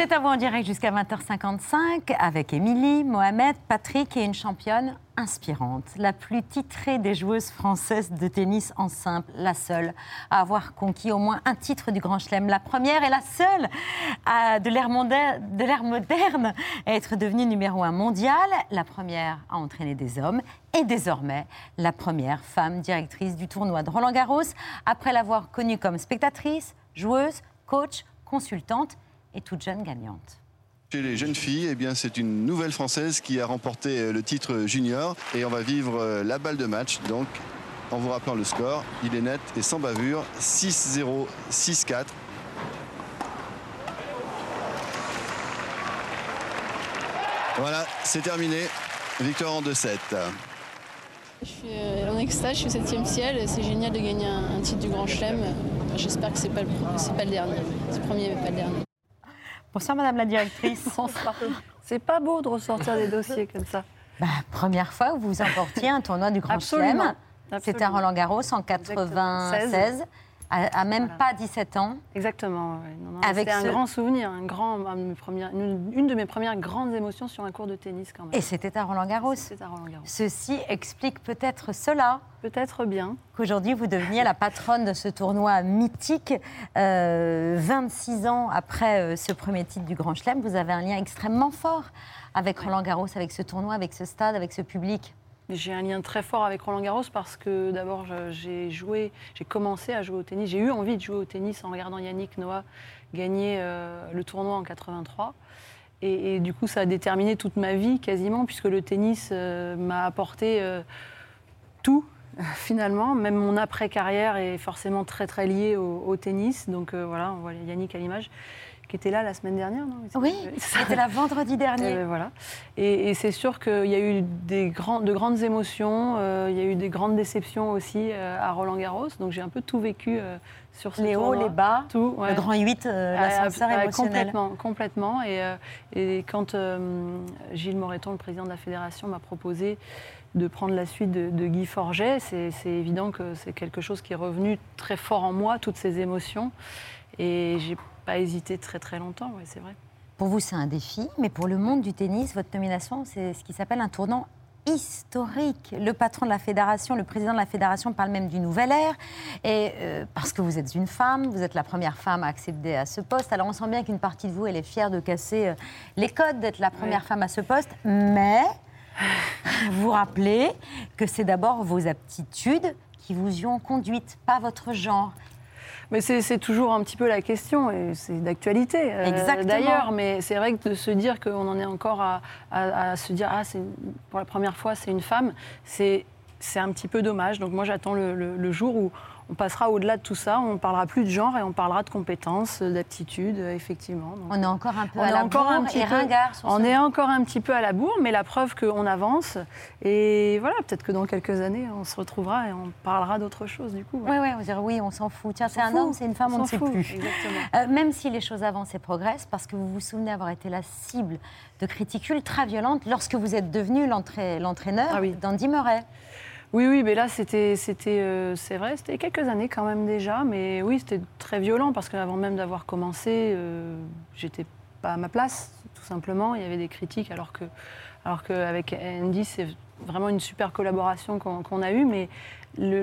C'est à vous en direct jusqu'à 20h55 avec Émilie, Mohamed, Patrick et une championne inspirante, la plus titrée des joueuses françaises de tennis en simple, la seule à avoir conquis au moins un titre du Grand Chelem, la première et la seule de l'ère moderne à être devenue numéro un mondial, la première à entraîner des hommes et désormais la première femme directrice du tournoi de Roland Garros après l'avoir connue comme spectatrice, joueuse, coach, consultante et toute jeune gagnante. Chez les jeunes filles, eh bien, c'est une nouvelle Française qui a remporté euh, le titre junior. Et on va vivre euh, la balle de match. Donc, en vous rappelant le score, il est net et sans bavure. 6-0, 6-4. Voilà, c'est terminé. Victoire en 2-7. Je suis euh, en extase, je suis au 7 ciel. C'est génial de gagner un, titre du Grand Chelem. J'espère que ce n'est pas, pas, le dernier. C'est le premier, mais pas le dernier. Bonsoir Madame la directrice. Bonsoir. C'est pas beau de ressortir des dossiers comme ça. Bah, première fois que vous emportiez un tournoi du Grand Chelem. C'était à Roland Garros en 96 à, même pas 17 ans. Exactement. C'était un grand souvenir, un grand, une, de mes premières grandes émotions sur un cours de tennis quand même. Et c'était à Roland Garros. C'était à Roland Garros. Ceci explique peut-être cela. Peut-être bien. Qu'aujourd'hui vous deveniez la patronne de ce tournoi mythique. 26 euh, ans après euh, ce premier titre du Grand Chelem, vous avez un lien extrêmement fort avec Roland Garros, avec ce tournoi, avec ce stade, avec ce public. J'ai un lien très fort avec Roland Garros parce que d'abord j'ai joué, j'ai commencé à jouer au tennis. J'ai eu envie de jouer au tennis en regardant Yannick Noah gagner euh, le tournoi en 83. Et, du coup, ça a déterminé toute ma vie quasiment, puisque le tennis euh, m'a apporté euh, tout finalement. Même mon après-carrière est forcément très très lié au, au tennis. Donc voilà, on voit Yannick à l'image qui était là la semaine dernière, non Oui, c'était la vendredi dernier. Et voilà. Et, c'est sûr qu'il y a eu des grands, de grandes émotions, euh, il y a eu des grandes déceptions aussi euh, à Roland Garros. Donc j'ai un peu tout vécu euh, sur ce Les hauts, les bas, tout, le grand 8, l'ascenseur ah, émotionnel. Complètement, complètement. Et, et quand Gilles Moreton, le président de la fédération, m'a proposé de prendre la suite de, de Guy Forget, c'est évident que c'est quelque chose qui est revenu très fort en moi, toutes ces émotions. Et j'ai pas hésité très très longtemps, oui, c'est vrai. Pour vous, c'est un défi, mais pour le monde du tennis, votre nomination, c'est ce qui s'appelle un tournant historique. Le patron de la fédération, le président de la fédération parle même du nouvel ère. Et euh, parce que vous êtes une femme, vous êtes la première femme à accéder à ce poste. Alors on sent bien qu'une partie de vous, elle est fière de casser euh, les codes, d'être la première femme à ce poste. Mais vous vous rappelez que c'est d'abord vos aptitudes qui vous y ont conduite, pas votre genre. Mais c'est toujours un petit peu la question, et c'est d'actualité euh, d'ailleurs. Mais c'est vrai que de se dire qu'on en est encore à, se dire, ah, pour la première fois, c'est une femme, c'est un petit peu dommage. Donc moi, j'attends le, jour où on passera au-delà de tout ça, on ne parlera plus de genre et on parlera de compétences, d'aptitudes, effectivement. on est encore un peu à la bourre un petit ringard. on est encore un petit peu à la bourre, mais la preuve qu'on avance. Et voilà, peut-être que dans quelques années, on se retrouvera et on parlera d'autre chose du coup. Oui, oui, on va dire oui, on s'en fout. Tiens, c'est un homme, c'est une femme, on, ne sait plus. Euh, même si les choses avancent et progressent, parce que vous vous souvenez avoir été la cible de critiques ultra violentes lorsque vous êtes devenu l'entraîneur ah d'Andy Murray. Oui, oui, mais là, c'était, c'était, euh, c'est vrai, c'était quelques années quand même déjà, mais oui, c'était très violent parce qu'avant même d'avoir commencé, euh, j'étais pas à ma place, tout simplement. Il y avait des critiques, alors que, alors qu'avec Andy, c'est vraiment une super collaboration qu'on, a eue, mais le,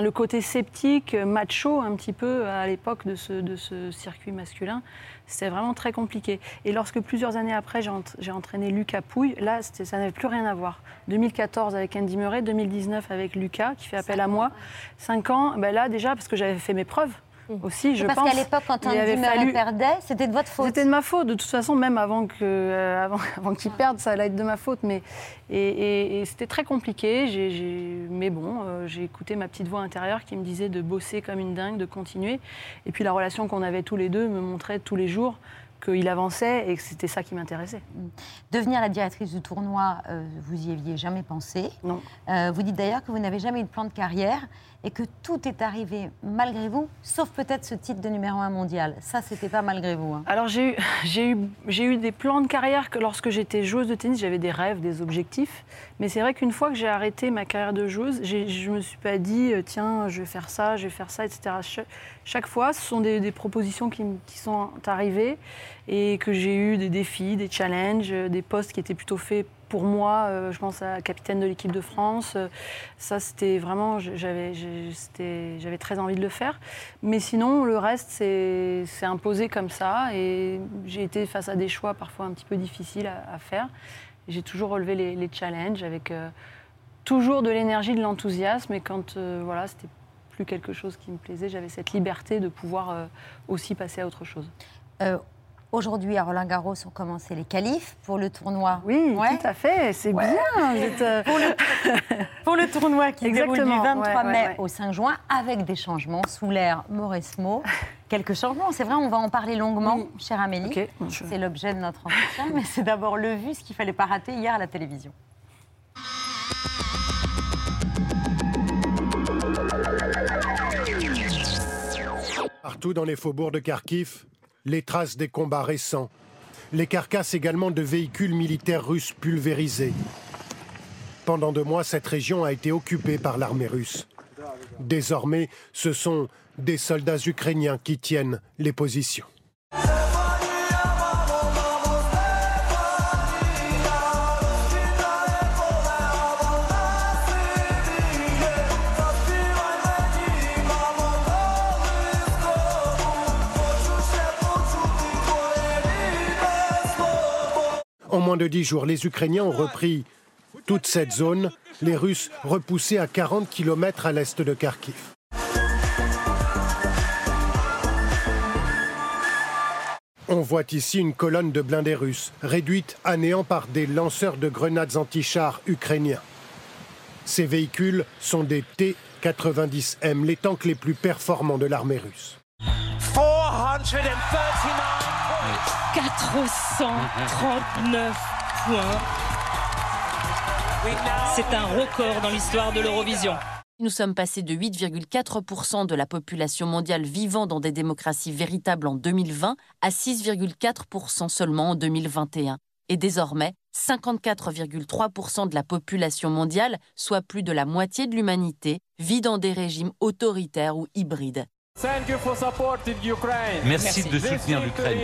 le, côté sceptique, macho un petit peu à l'époque de ce, de ce circuit masculin, c'était vraiment très compliqué. Et lorsque plusieurs années après, j'ai entraîné Lucas Pouille, là, ça n'avait plus rien à voir. 2014 avec Andy Murray, 2019 avec Lucas, qui fait appel à moi. Cinq ans, ben là déjà, parce que j'avais fait mes preuves. Aussi, je parce pense. Parce qu'à l'époque, quand Andy Murray perdait, c'était de votre faute. C'était de ma faute. De toute façon, même avant que, euh, avant, avant qu'il perde, ça allait être de ma faute. Mais et, c'était très compliqué. mais bon, euh, j'ai écouté ma petite voix intérieure qui me disait de bosser comme une dingue, de continuer. Et puis la relation qu'on avait tous les deux me montrait tous les jours qu'il avançait et que c'était ça qui m'intéressait. Mmh. Devenir la directrice du tournoi, euh, vous y aviez jamais pensé. Non. vous dites d'ailleurs que vous n'avez jamais eu de plan de carrière et que tout est arrivé malgré vous, sauf peut-être ce titre de numéro un mondial. Ça, c'était pas malgré vous. hein. Alors j'ai eu, des plans de carrière que lorsque j'étais joueuse de tennis, j'avais des rêves, des objectifs. Mais c'est vrai qu'une fois que j'ai arrêté ma carrière de joueuse, j'ai- je me suis pas dit euh, tiens, je vais faire ça, je vais faire ça, etc. Cha- Chaque, fois, ce sont des, propositions qui sont arrivées et que j'ai eu des défis, des challenges, euh, des postes qui étaient plutôt faits pour moi. euh, je pense à capitaine de l'équipe de France. euh, Ça, c'était vraiment, j'avais, j'avais très envie de le faire. Mais sinon, le reste, c'est imposé comme ça. Et j'ai été face à des choix parfois un petit peu difficiles à, faire. J'ai toujours relevé les, challenges avec euh, toujours de l'énergie, de l'enthousiasme. Et quand euh, voilà, c'était plus quelque chose qui me plaisait, j'avais cette liberté de pouvoir aussi passer à autre chose. Aujourd'hui, à Roland Garros, ont commencé les qualifs pour le tournoi. Oui, Ouais. tout à fait. C'est Ouais. bien. euh, Pour le tournoi qui se déroule du Exactement, 23 ouais, ouais, mai ouais. au 5 juin, avec des changements sous l'ère Mauresmo. Quelques changements, c'est vrai, on va en parler longuement, Oui. chère Amélie. C'est l'objet de notre entretien, mais c'est d'abord le vu, ce qu'il fallait pas rater hier à la télévision. Partout dans les faubourgs de Kharkiv, les traces des combats récents, les carcasses également de véhicules militaires russes pulvérisés. Pendant deux mois, cette région a été occupée par l'armée russe. Désormais, ce sont des soldats ukrainiens qui tiennent les positions. En moins de dix jours, les Ukrainiens ont repris toute cette zone, les Russes repoussés à 40 km à l'est de Kharkiv. On voit ici une colonne de blindés russes, réduite à néant par des lanceurs de grenades anti-chars ukrainiens. Ces véhicules sont des T-90M, les tanks les plus performants de l'armée russe. 439 points. C'est un record dans l'histoire de l'Eurovision. Nous sommes passés de 8,4% de la population mondiale vivant dans des démocraties véritables en 2020 à 6,4% seulement en 2021. Et désormais, 54,3% de la population mondiale, soit plus de la moitié de l'humanité, vit dans des régimes autoritaires ou hybrides. Merci de soutenir l'Ukraine.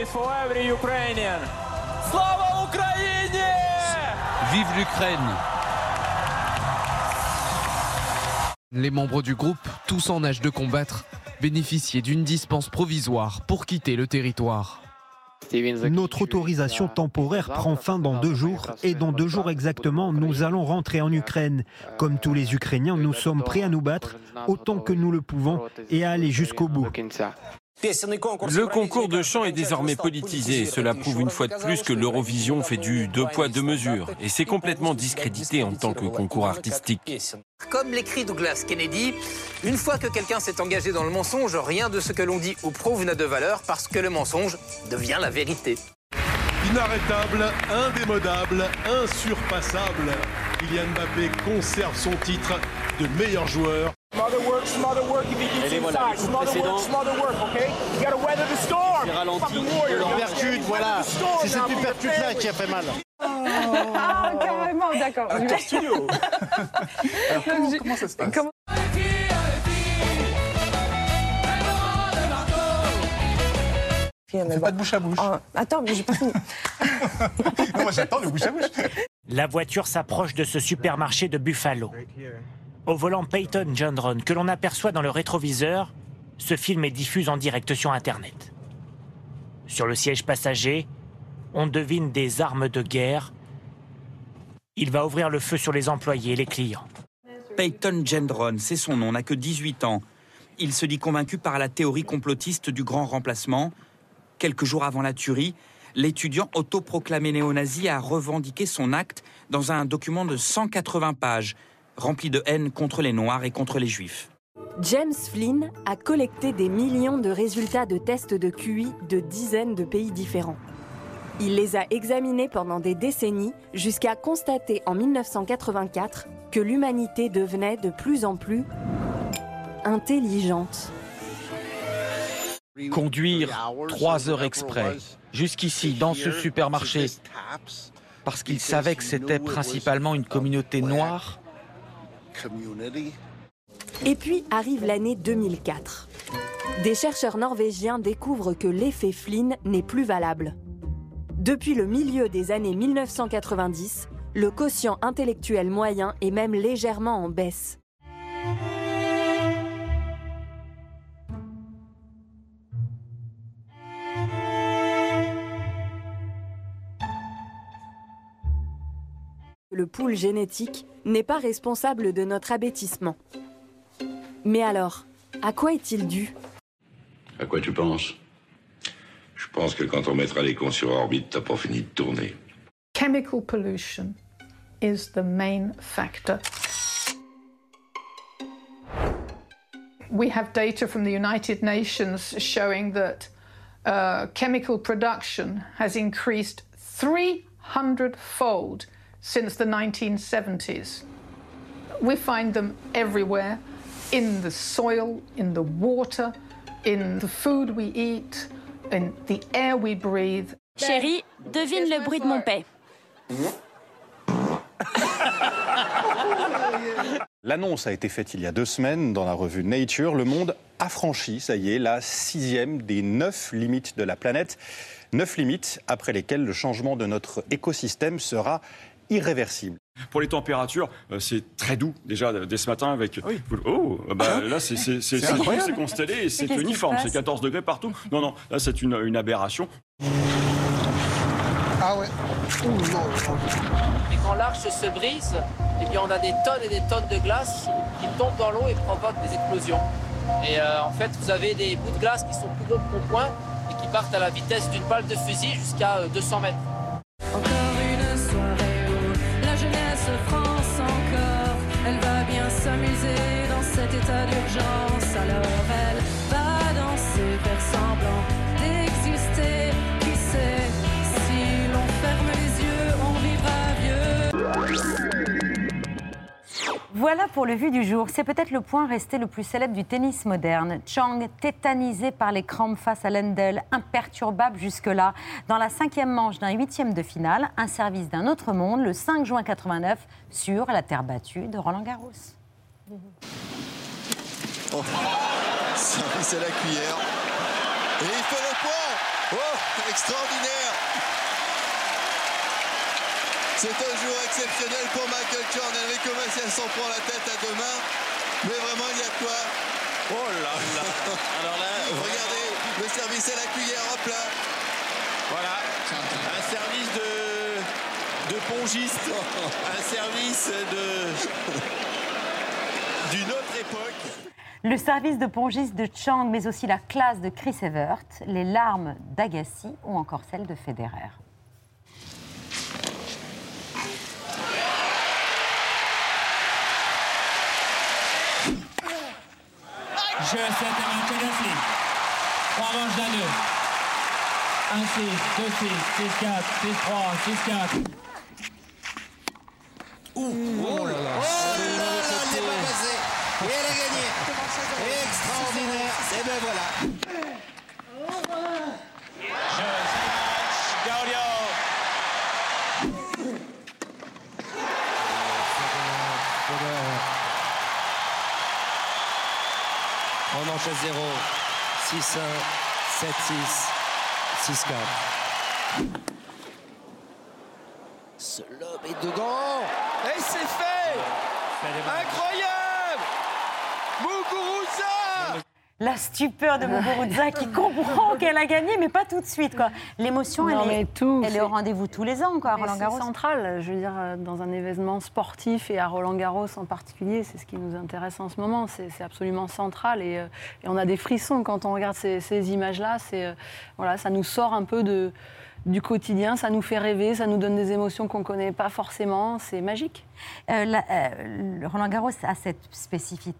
Vive l'Ukraine. Les membres du groupe, tous en âge de combattre, bénéficiaient d'une dispense provisoire pour quitter le territoire. Notre autorisation temporaire prend fin dans deux jours et dans deux jours exactement, nous allons rentrer en Ukraine. Comme tous les Ukrainiens, nous sommes prêts à nous battre autant que nous le pouvons et à aller jusqu'au bout. Le concours de chant est désormais politisé. Cela prouve une fois de plus que l'Eurovision fait du deux poids deux mesures. Et c'est complètement discrédité en tant que concours artistique. Comme l'écrit Douglas Kennedy, une fois que quelqu'un s'est engagé dans le mensonge, rien de ce que l'on dit ou prouve n'a de valeur parce que le mensonge devient la vérité. Inarrêtable, indémodable, insurpassable. Kylian Mbappé conserve son titre de meilleur joueur. Et voilà, le coup précédent. C'est ralenti l'Uppercut, voilà. C'est cette uppercut là qui a fait mal. Ah, carrément, d'accord. Acteur studio. Alors, comment, comment ça se passe Pas de bouche à bouche. attends, mais j'ai pas fini. Non, moi j'attends le bouche à bouche. La voiture s'approche de ce supermarché de Buffalo. Au volant Peyton Gendron, que l'on aperçoit dans le rétroviseur, ce film est diffusé en direct sur Internet. Sur le siège passager, on devine des armes de guerre. Il va ouvrir le feu sur les employés et les clients. Peyton Gendron, c'est son nom, n'a que 18 ans. Il se dit convaincu par la théorie complotiste du grand remplacement. Quelques jours avant la tuerie, l'étudiant autoproclamé néo-nazi a revendiqué son acte dans un document de 180 pages, rempli de haine contre les Noirs et contre les Juifs. James Flynn a collecté des millions de résultats de tests de QI de dizaines de pays différents. Il les a examinés pendant des décennies jusqu'à constater en 1984 que l'humanité devenait de plus en plus intelligente. Conduire trois heures exprès jusqu'ici, dans ce supermarché, parce qu'ils savaient que c'était principalement une communauté noire. Et puis arrive l'année 2004. Des chercheurs norvégiens découvrent que l'effet Flynn n'est plus valable. Depuis le milieu des années 1990, le quotient intellectuel moyen est même légèrement en baisse. Le pool génétique n'est pas responsable de notre abêtissement. Mais alors, à quoi est-il dû? À quoi tu penses? Je pense que quand on mettra les cons sur orbite, t'as pas fini de tourner. Chemical pollution is the main factor. We have data from the United Nations showing that uh, chemical production has increased 300 fold since the 1970s. We find them everywhere in the soil, in the water, in the food we eat, in the air we breathe. Chérie, devine le bruit de mon paix. L'annonce a été faite il y a deux semaines dans la revue Nature. Le monde a franchi, ça y est, la sixième des neuf limites de la planète. Neuf limites après lesquelles le changement de notre écosystème sera irréversible. Pour les températures, euh, c'est très doux déjà dès ce matin avec. Oh, bah, là c'est constellé et c'est uniforme, c'est passe 14 degrés partout. Non, non, là c'est une, une aberration. Ah ouais. Et quand l'arche se brise, eh bien on a des tonnes et des tonnes de glace qui tombent dans l'eau et provoquent des explosions. Et euh, en fait, vous avez des bouts de glace qui sont plus gros que mon poing et qui partent à la vitesse d'une balle de fusil jusqu'à euh, 200 mètres. Voilà pour le vu du jour. C'est peut-être le point resté le plus célèbre du tennis moderne. Chang, tétanisé par les crampes face à Lendl, imperturbable jusque-là. Dans la cinquième manche d'un huitième de finale, un service d'un autre monde, le 5 juin 89, sur la terre battue de Roland Garros. Oh, la cuillère. Et il fait le point Oh, extraordinaire C'est un jour exceptionnel pour Michael Chang. Enrico Macias s'en prend la tête à deux mains. Mais vraiment, il y a de quoi? Oh là là Alors là, regardez, le service à la cuillère, hop là Voilà, un service de, de pongiste, un service de d'une autre époque. Le service de pongiste de Chang, mais aussi la classe de Chris Evert, les larmes d'Agassi ou encore celles de Federer. Je 7 et manche de 6. 3 manches à 2. 1 6, 2 6, 6 4, 6 3, 6 4. Oh là là. Oh là là, c'est pas passé. Et elle a gagné. Extraordinaire. Et ben voilà. Manche à 0. 6 1, 7 6, 6 4. Ce lob est dedans. Et c'est fait. Incroyable. Muguruza. La stupeur de Muguruza qui comprend qu'elle a gagné, mais pas tout de suite. quoi. L'émotion, elle, mais est, tout, elle est c'est- au rendez-vous tous les ans, quoi, à Roland c'est Garros. central, je veux dire, euh, dans un événement sportif et à Roland Garros en particulier, c'est ce qui nous intéresse en ce moment. C'est c'est absolument central et, euh, et on a des frissons quand on regarde ces, ces images-là. C'est euh, voilà, ça nous sort un peu de, du quotidien, ça nous fait rêver, ça nous donne des émotions qu'on ne connaît pas forcément. C'est magique. Euh, la- euh, Roland Garros a cette spécificité,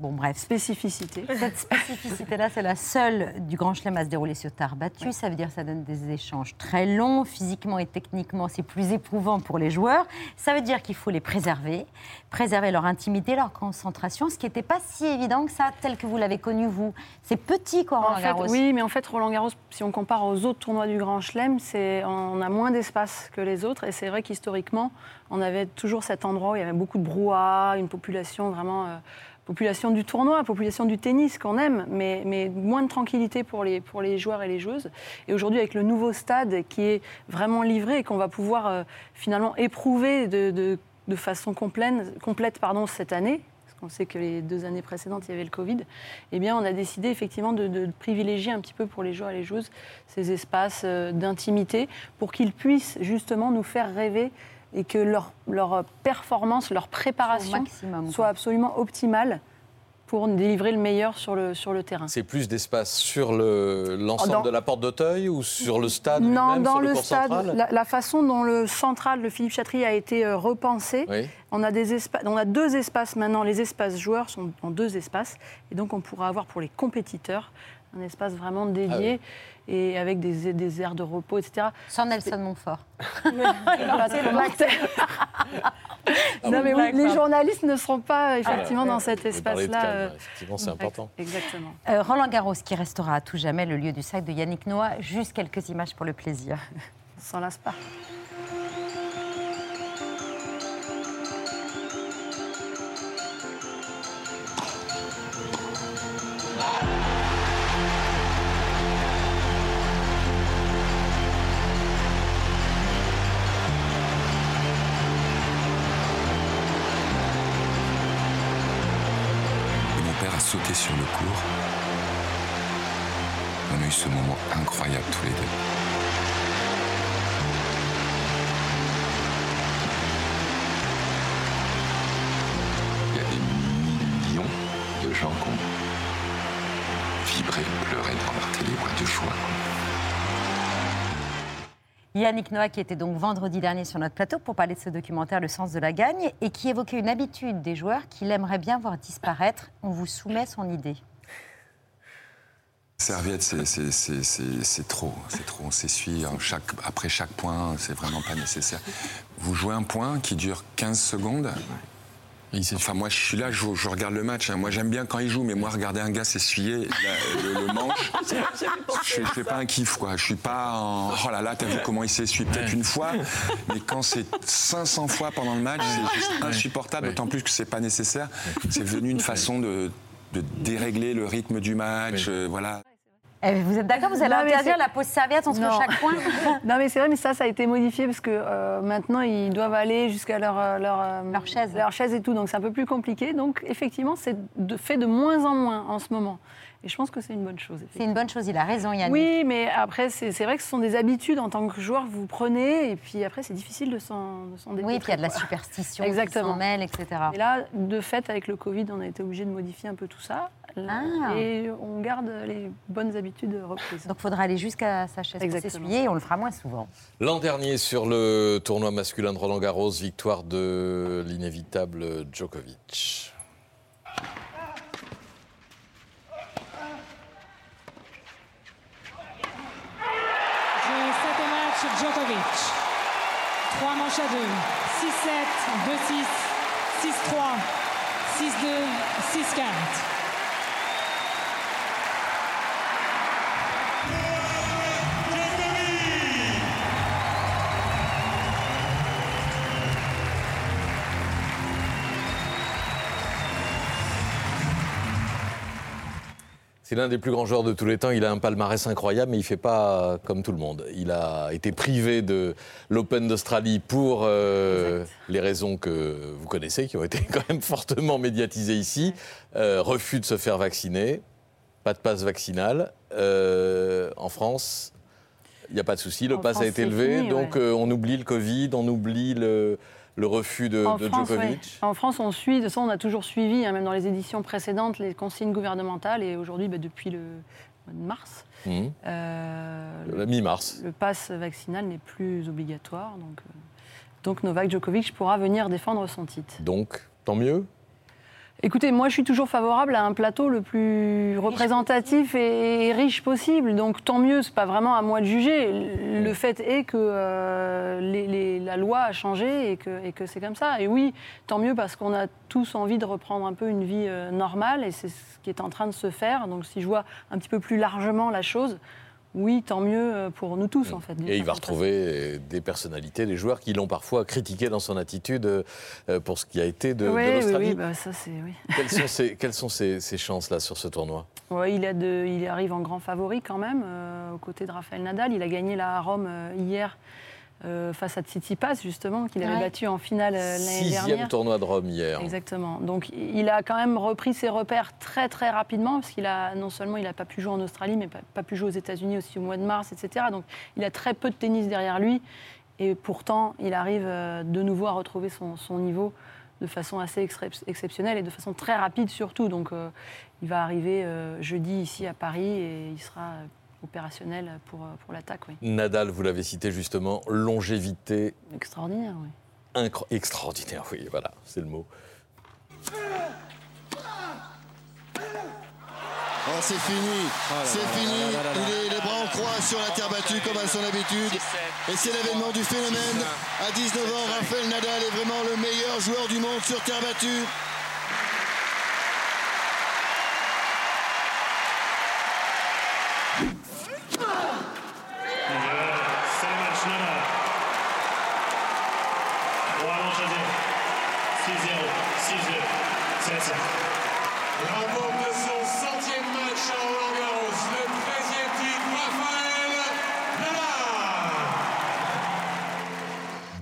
Bon, bref. Spécificité. Cette spécificité-là, c'est la seule du Grand Chelem à se dérouler sur terre battue. Ça veut dire que ça donne des échanges très longs. Physiquement et techniquement, c'est plus éprouvant pour les joueurs. Ça veut dire qu'il faut les préserver, préserver leur intimité, leur concentration, ce qui n'était pas si évident que ça, tel que vous l'avez connu, vous. C'est petit, quoi, Roland En fait, oui, mais en fait, Roland Garros, si on compare aux autres tournois du Grand Chelem, on a moins d'espace que les autres. Et c'est vrai qu'historiquement, on avait toujours cet endroit où il y avait beaucoup de brouhaha, une population vraiment. euh, population du tournoi, population du tennis qu'on aime, mais, moins de tranquillité pour les, joueurs et les joueuses. Et aujourd'hui, avec le nouveau stade qui est vraiment livré et qu'on va pouvoir euh, finalement éprouver de, façon complète, cette année, parce qu'on sait que les deux années précédentes, il y avait le Covid, eh bien, on a décidé effectivement de, de privilégier un petit peu pour les joueurs et les joueuses ces espaces euh, d'intimité pour qu'ils puissent justement nous faire rêver et que leur, leur performance, leur préparation maximum, soit absolument optimale pour délivrer le meilleur sur le, sur le terrain. C'est plus d'espace sur le- l'ensemble Dans- de la porte d'Auteuil ou sur le stade Non, dans sur le, le stade, central la, la façon dont le central, le Philippe Chatrier, a été euh, repensé, Oui. on, a des on a deux espaces maintenant. Les espaces joueurs sont en deux espaces. Et donc, on pourra avoir pour les compétiteurs un espace vraiment dédié et avec des, des aires de repos, etc. Sans Nelson Montfort. Non, mais oui, les journalistes ne seront pas effectivement Ah, dans cet espace-là. euh, effectivement, c'est important. Exactement. Euh, Roland Garros, qui restera à tout jamais le lieu du sac de Yannick Noah. Juste quelques images pour le plaisir. On s'en lasse pas. Ce moment incroyable tous les deux. Il y a des millions de gens qui ont vibré, pleuré devant leur de joie. Yannick Noah, qui était donc vendredi dernier sur notre plateau pour parler de ce documentaire Le sens de la gagne et qui évoquait une habitude des joueurs qu'il aimerait bien voir disparaître. On vous soumet son idée. Serviette, c'est- trop, c'est trop. On s'essuie chaque, après chaque point, c'est vraiment pas nécessaire. Vous jouez un point qui dure 15 secondes. Enfin, moi, je suis là, je, je regarde le match. hein. Moi, j'aime bien quand il joue, mais moi, regarder un gars s'essuyer le, le manche, je, je fais pas un kiff, quoi. Je suis pas en. Oh là là, t'as vu comment il s'essuie peut-être une fois, mais quand c'est 500 fois pendant le match, c'est juste insupportable, d'autant plus que c'est pas nécessaire. C'est devenu une façon de, de dérégler le rythme du match, euh, voilà. Eh, vous êtes d'accord Vous allez Non, interdire la pause serviette entre Non. chaque point non, mais c'est vrai, mais ça, ça a été modifié parce que euh, maintenant, ils doivent aller jusqu'à leur, euh, leur, euh, Leur chaise. leur chaise et tout. Donc, c'est un peu plus compliqué. Donc, effectivement, c'est fait de moins en moins en ce moment. Et je pense que c'est une bonne chose. C'est une bonne chose, il a raison Yannick. Oui, mais après, c'est vrai que ce sont des habitudes en tant que joueur que vous prenez. Et puis après, c'est difficile de s'en de s'en Oui, dépêtrer, puis il y a de la superstition qui Exactement. s'en mêle, etc. Et là, de fait, avec le Covid, on a été obligé de modifier un peu tout ça. Ah. Et on garde les bonnes habitudes reprises. Donc il faudra aller jusqu'à sa chaise pour s'essuyer et on le fera moins souvent. L'an dernier, sur le tournoi masculin de Roland Garros, victoire de l'inévitable Djokovic. Jeu 7 match Djokovic. 3 manches à 2. 6-7, 2-6, 6-3, 6-2, 6-4. C'est l'un des plus grands joueurs de tous les temps. Il a un palmarès incroyable, mais il ne fait pas comme tout le monde. Il a été privé de l'Open d'Australie pour euh, les raisons que vous connaissez, qui ont été quand même fortement médiatisées ici. Euh, refus de se faire vacciner, pas de passe vaccinal. Euh, en France, il n'y a pas de souci, le En pass a France, été c'est levé, fini, donc ouais. on oublie le Covid, on oublie le, le refus de, en, de France, Djokovic. ouais. en France, on suit, de façon, on a toujours suivi, hein, même dans les éditions précédentes, les consignes gouvernementales. Et aujourd'hui, bah, depuis le mois de mars, Mhm. euh, La mi-mars. le pass vaccinal n'est plus obligatoire. Donc, euh, donc Novak Djokovic pourra venir défendre son titre. Donc, tant mieux Écoutez, moi je suis toujours favorable à un plateau le plus représentatif et riche possible. Donc tant mieux, c'est pas vraiment à moi de juger. Le fait est que euh, les- les- la loi a changé et que, et que c'est comme ça. Et oui, tant mieux parce qu'on a tous envie de reprendre un peu une vie euh, normale et c'est ce qui est en train de se faire. Donc si je vois un petit peu plus largement la chose, oui, tant mieux euh, pour nous tous en fait. Et il va retrouver euh, des personnalités, des joueurs qui l'ont parfois critiqué dans son attitude euh, pour ce qui a été de, de Oui, oui, l'Australie. oui, bah, ça c'est oui. Quelles sont ses, quelles sont ses- ses chances là sur ce tournoi? Ouais, il, a de- il arrive en grand favori quand même, euh, aux côtés de Rafael Nadal. Il a gagné la à Rome euh, hier euh, face à Tsitsipas, justement, qu'il avait Ouais. battu en finale euh, l'année Sixième dernière. tournoi de Rome hier. Exactement. Donc il a quand même repris ses repères très très rapidement parce qu'il a non seulement il n'a pas pu jouer en Australie mais pas, pas pu jouer aux États-Unis aussi au mois de mars, etc. Donc il a très peu de tennis derrière lui et pourtant il arrive euh, de nouveau à retrouver son, son niveau de façon assez excep- exceptionnelle et de façon très rapide surtout. Donc euh, il va arriver euh, jeudi ici à Paris et il sera euh, opérationnel pour, euh, pour l'attaque. Oui. Nadal, vous l'avez cité justement, longévité Extraordinaire, oui. incro- extraordinaire, oui, voilà, c'est le mot. Oh, c'est fini, c'est fini. Il est les bras en croix sur la terre battue comme à son habitude. Et c'est l'événement du phénomène. À 19 ans, Rafael Nadal est vraiment le meilleur joueur du monde sur terre battue. C'est le match, Nadal. 3 manches à 0. 6-0, 6-2, 7-7. Remporte son centième match à Roland Garros, le 13e titre, Rafael Nadal.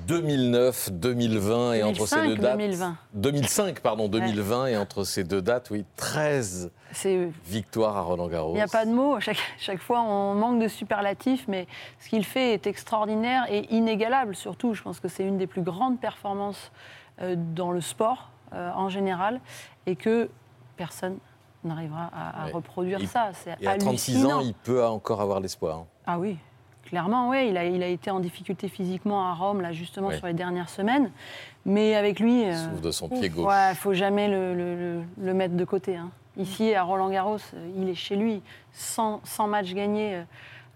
2009, 2020 et entre ces 2005, deux dates. 2020. 2005, pardon, 2020 et entre ces deux dates, oui, 13 C'est victoires à Roland Garros. Il n'y a pas de mots. Chaque, chaque fois, on manque de superlatifs, mais ce qu'il fait est extraordinaire et inégalable. Surtout, je pense que c'est une des plus grandes performances euh, dans le sport euh, en général et que personne n'arrivera à, à Ouais. reproduire ça. Et à 36 hallucinant. ans, il peut encore avoir l'espoir. hein. Ah oui, clairement, oui. Il a, il a été en difficulté physiquement à Rome, là, justement, Ouais. sur les dernières semaines. Mais avec lui. euh, souffre de son pied gauche. Ouais, il faut jamais le, le- le- le mettre de côté. hein. Ici, à Roland-Garros, euh, il est chez lui. 100, 100 matchs gagnés euh,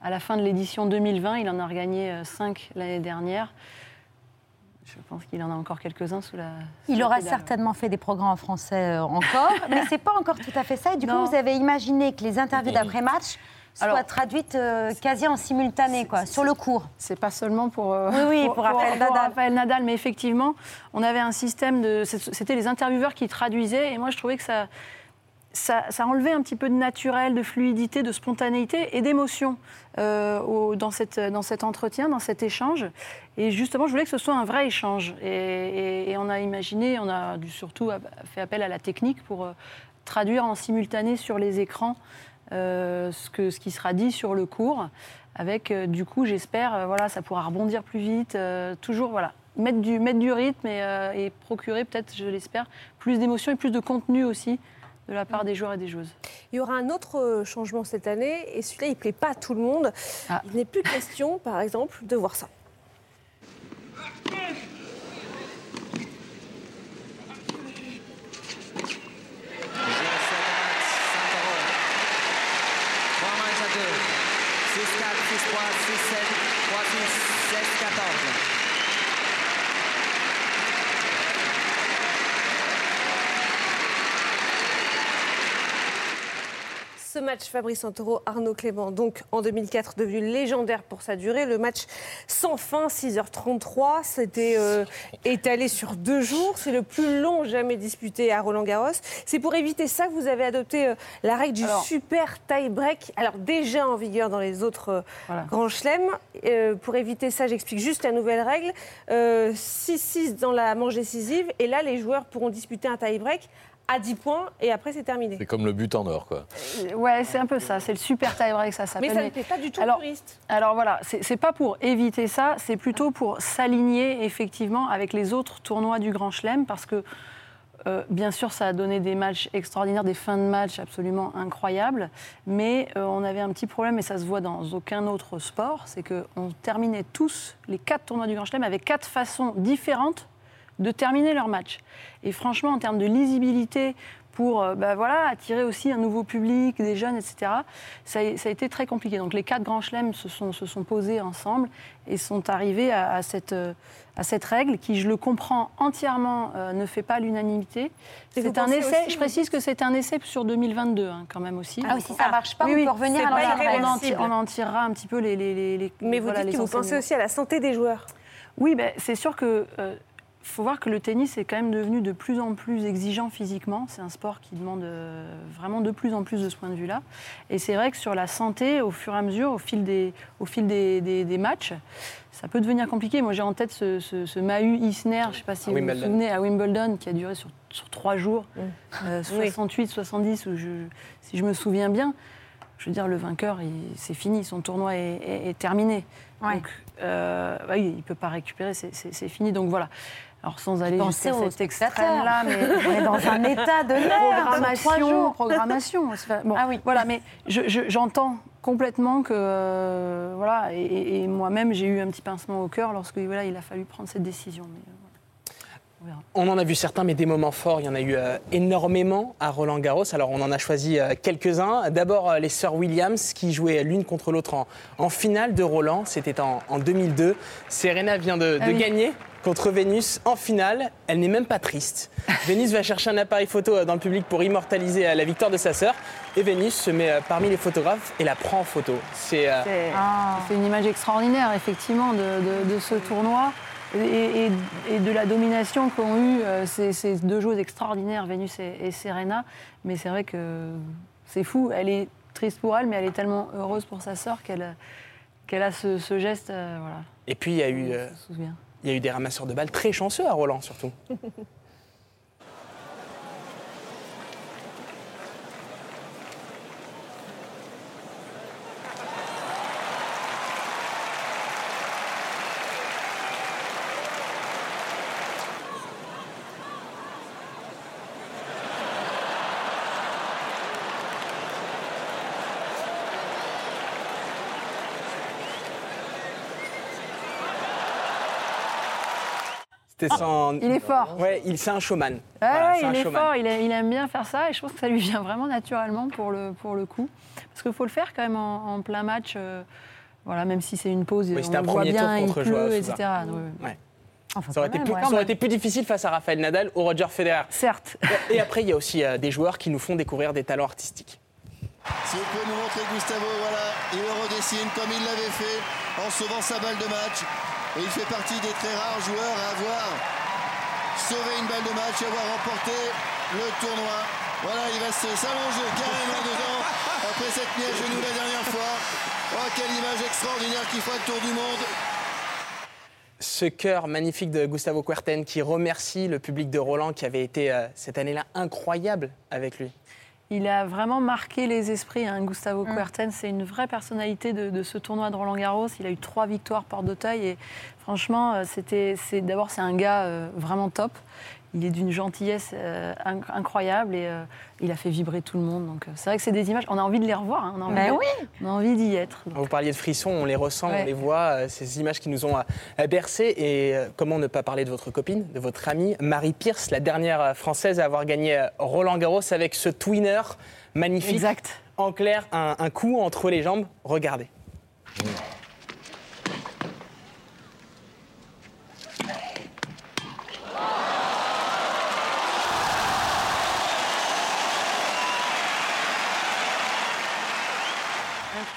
à la fin de l'édition 2020. Il en a regagné 5 l'année dernière. Je pense qu'il en a encore quelques-uns sous la. sous Il la aura pédale. certainement fait des programmes en français euh, encore, mais c'est pas encore tout à fait ça. Et du coup, vous avez imaginé que les interviews d'après-match soient Alors- traduites euh, quasi en simultané, quoi, sur le cours. C'est pas seulement pour, euh, Oui, oui, pour Nadal. Rafael Nadal, mais effectivement, on avait un système de. C'était les intervieweurs qui traduisaient, et moi je trouvais que ça, ça, ça enlevait un petit peu de naturel, de fluidité, de spontanéité et d'émotion euh, dans, cette, dans cet entretien, dans cet échange. Et justement, je voulais que ce soit un vrai échange. Et, et- et on a imaginé, on a dû surtout fait appel à la technique pour euh, traduire en simultané sur les écrans euh, ce, que, ce qui sera dit sur le cours. Avec, euh, du coup, j'espère, euh, voilà, ça pourra rebondir plus vite. euh, toujours, voilà, mettre du, mettre du rythme et, euh, et procurer, peut-être, je l'espère, plus d'émotion et plus de contenu aussi de la part des joueurs et des joueuses. Il y aura un autre euh, changement cette année, et celui-là, il ne plaît pas à tout le monde. Il n'est plus question, par exemple, de voir ça. Trois matchs à deux. 6-4, 6-3, 6-7, 3-6, 7-14. Ce match, Fabrice Santoro, Arnaud Clément, donc en 2004 devenu légendaire pour sa durée. Le match sans fin, 6h33, c'était euh, étalé sur deux jours. C'est le plus long jamais disputé à Roland Garros. C'est pour éviter ça que vous avez adopté euh, la règle du Alors- super tie-break. Alors déjà en vigueur dans les autres euh, grands chelems. Pour éviter ça, j'explique juste la nouvelle règle. Euh, 6-6 dans la manche décisive. Et là, les joueurs pourront disputer un tie-break à 10 points et après c'est terminé. C'est comme le but en or, quoi. Ouais, c'est un peu ça. C'est le super tie-break, ça s'appelle. Mais ça ne plaît pas du tout alors. Alors voilà, c'est c'est pas pour éviter ça, c'est plutôt pour s'aligner effectivement avec les autres tournois du Grand Chelem parce que. euh, bien sûr, ça a donné des matchs extraordinaires, des fins de match absolument incroyables, mais euh, on avait un petit problème, et ça se voit dans aucun autre sport, c'est qu'on terminait tous les quatre tournois du Grand Chelem avec quatre façons différentes de terminer leur match. Et franchement, en termes de lisibilité, pour euh, bah, voilà, attirer aussi un nouveau public, des jeunes, etc. Ça a, ça a été très compliqué. Donc les quatre grands chelems se sont, se sont posés ensemble et sont arrivés à, à cette, euh, à cette règle qui, je le comprends entièrement, euh, ne fait pas l'unanimité. C'est un essai, aussi, je précise que c'est un essai sur 2022 hein, quand même aussi. Ah oui, si ça marche pas, on peut revenir à on, en, tirera un petit peu les... les, les- les- Mais vous voilà, dites que les vous pensez aussi à la santé des joueurs. Oui, ben, c'est sûr que euh, faut voir que le tennis est quand même devenu de plus en plus exigeant physiquement. C'est un sport qui demande euh, vraiment de plus en plus de ce point de vue-là. Et c'est vrai que sur la santé, au fur et à mesure, au fil des, au fil des, des- des matchs, ça peut devenir compliqué. Moi, j'ai en tête ce, ce, ce Mahut Isner, je ne sais pas si vous vous Wimbledon. souvenez, à Wimbledon, qui a duré sur, sur trois jours, euh, Oui. 68, 70, où je, si je me souviens bien. Je veux dire, le vainqueur, il- c'est fini, son tournoi est, est- est terminé. Ouais. Donc, euh, bah oui, il ne peut pas récupérer, c'est fini. Donc voilà. Alors sans aller jusqu'à cet extrême-là, mais On est dans un état de trois programmation, jours. programmation. Bon, Ah oui. Voilà, mais je- je- j'entends complètement que euh, voilà, et, moi-même j'ai eu un petit pincement au cœur lorsque voilà, il a fallu prendre cette décision. Mais, euh, On en a vu certains, mais des moments forts, il y en a eu euh, énormément à Roland Garros. Alors on en a choisi euh, quelques-uns. D'abord euh, les sœurs Williams qui jouaient l'une contre l'autre en, en finale de Roland. C'était en, en 2002. Serena vient de, Ah oui. gagner contre Vénus en finale. Elle n'est même pas triste. Vénus va chercher un appareil photo euh, dans le public pour immortaliser euh, la victoire de sa sœur. Et Vénus se met euh, parmi les photographes et la prend en photo. C'est euh, Ah. une image extraordinaire, effectivement, de, de- de ce tournoi et, et- et de la domination qu'ont eu euh, ces, ces deux joueuses extraordinaires, Vénus et, et Serena. Mais c'est vrai que c'est fou. Elle est triste pour elle, mais elle est tellement heureuse pour sa sœur qu'elle qu'elle a ce, ce geste. euh, voilà. Et puis il y a eu, Je euh, me souviens. Il y a eu des ramasseurs de balles très chanceux à Roland surtout. C'était sans- Il est fort. Ouais, il c'est un showman. Ah Voilà, ouais, il est showman. fort, il, a- il aime bien faire ça et je pense que ça lui vient vraiment naturellement pour le, pour le coup. Parce qu'il faut le faire quand même en, en plein match, euh, voilà, même si c'est une pause, Oui, on c'était un le voit premier tour bien, il Joao etc. Ouais, ouais. Ouais. Enfin, Ça aurait, été même, plus, ouais. ça aurait été plus difficile face à Rafael Nadal ou Roger Federer. Certes. Et après, il y a aussi euh, des joueurs qui nous font découvrir des talents artistiques. Si vous pouvez nous montrer Gustavo, voilà, il le redessine comme il l'avait fait en sauvant sa balle de match. Il fait partie des très rares joueurs à avoir sauvé une balle de match et avoir remporté le tournoi. Voilà, il va s'allonger carrément dedans après cette mis à genoux la dernière fois. Oh, quelle image extraordinaire qui fera le tour du monde. Ce cœur magnifique de Gustavo Kuerten qui remercie le public de Roland qui avait été euh, cette année-là incroyable avec lui. Il a vraiment marqué les esprits, hein, Gustavo Kuerten. C'est une vraie personnalité de, de ce tournoi de Roland Garros. Il a eu trois victoires porte d'Auteuil et franchement, euh, c'était, c'est, d'abord c'est un gars euh, vraiment top. Il est d'une gentillesse euh, inc- incroyable et euh, il a fait vibrer tout le monde. Donc euh, c'est vrai que c'est des images, on a envie de les revoir. hein. On, a envie Ben de- oui. on a envie d'y être. Vous parliez de frissons, on les ressent, Ouais. on les voit, euh, ces images qui nous ont euh, bercés. Et euh, comment ne pas parler de votre copine, de votre amie, Marie Pierce, la dernière française à avoir gagné Roland Garros avec ce twinner magnifique. Exact. En clair, un, un coup entre les jambes. Regardez.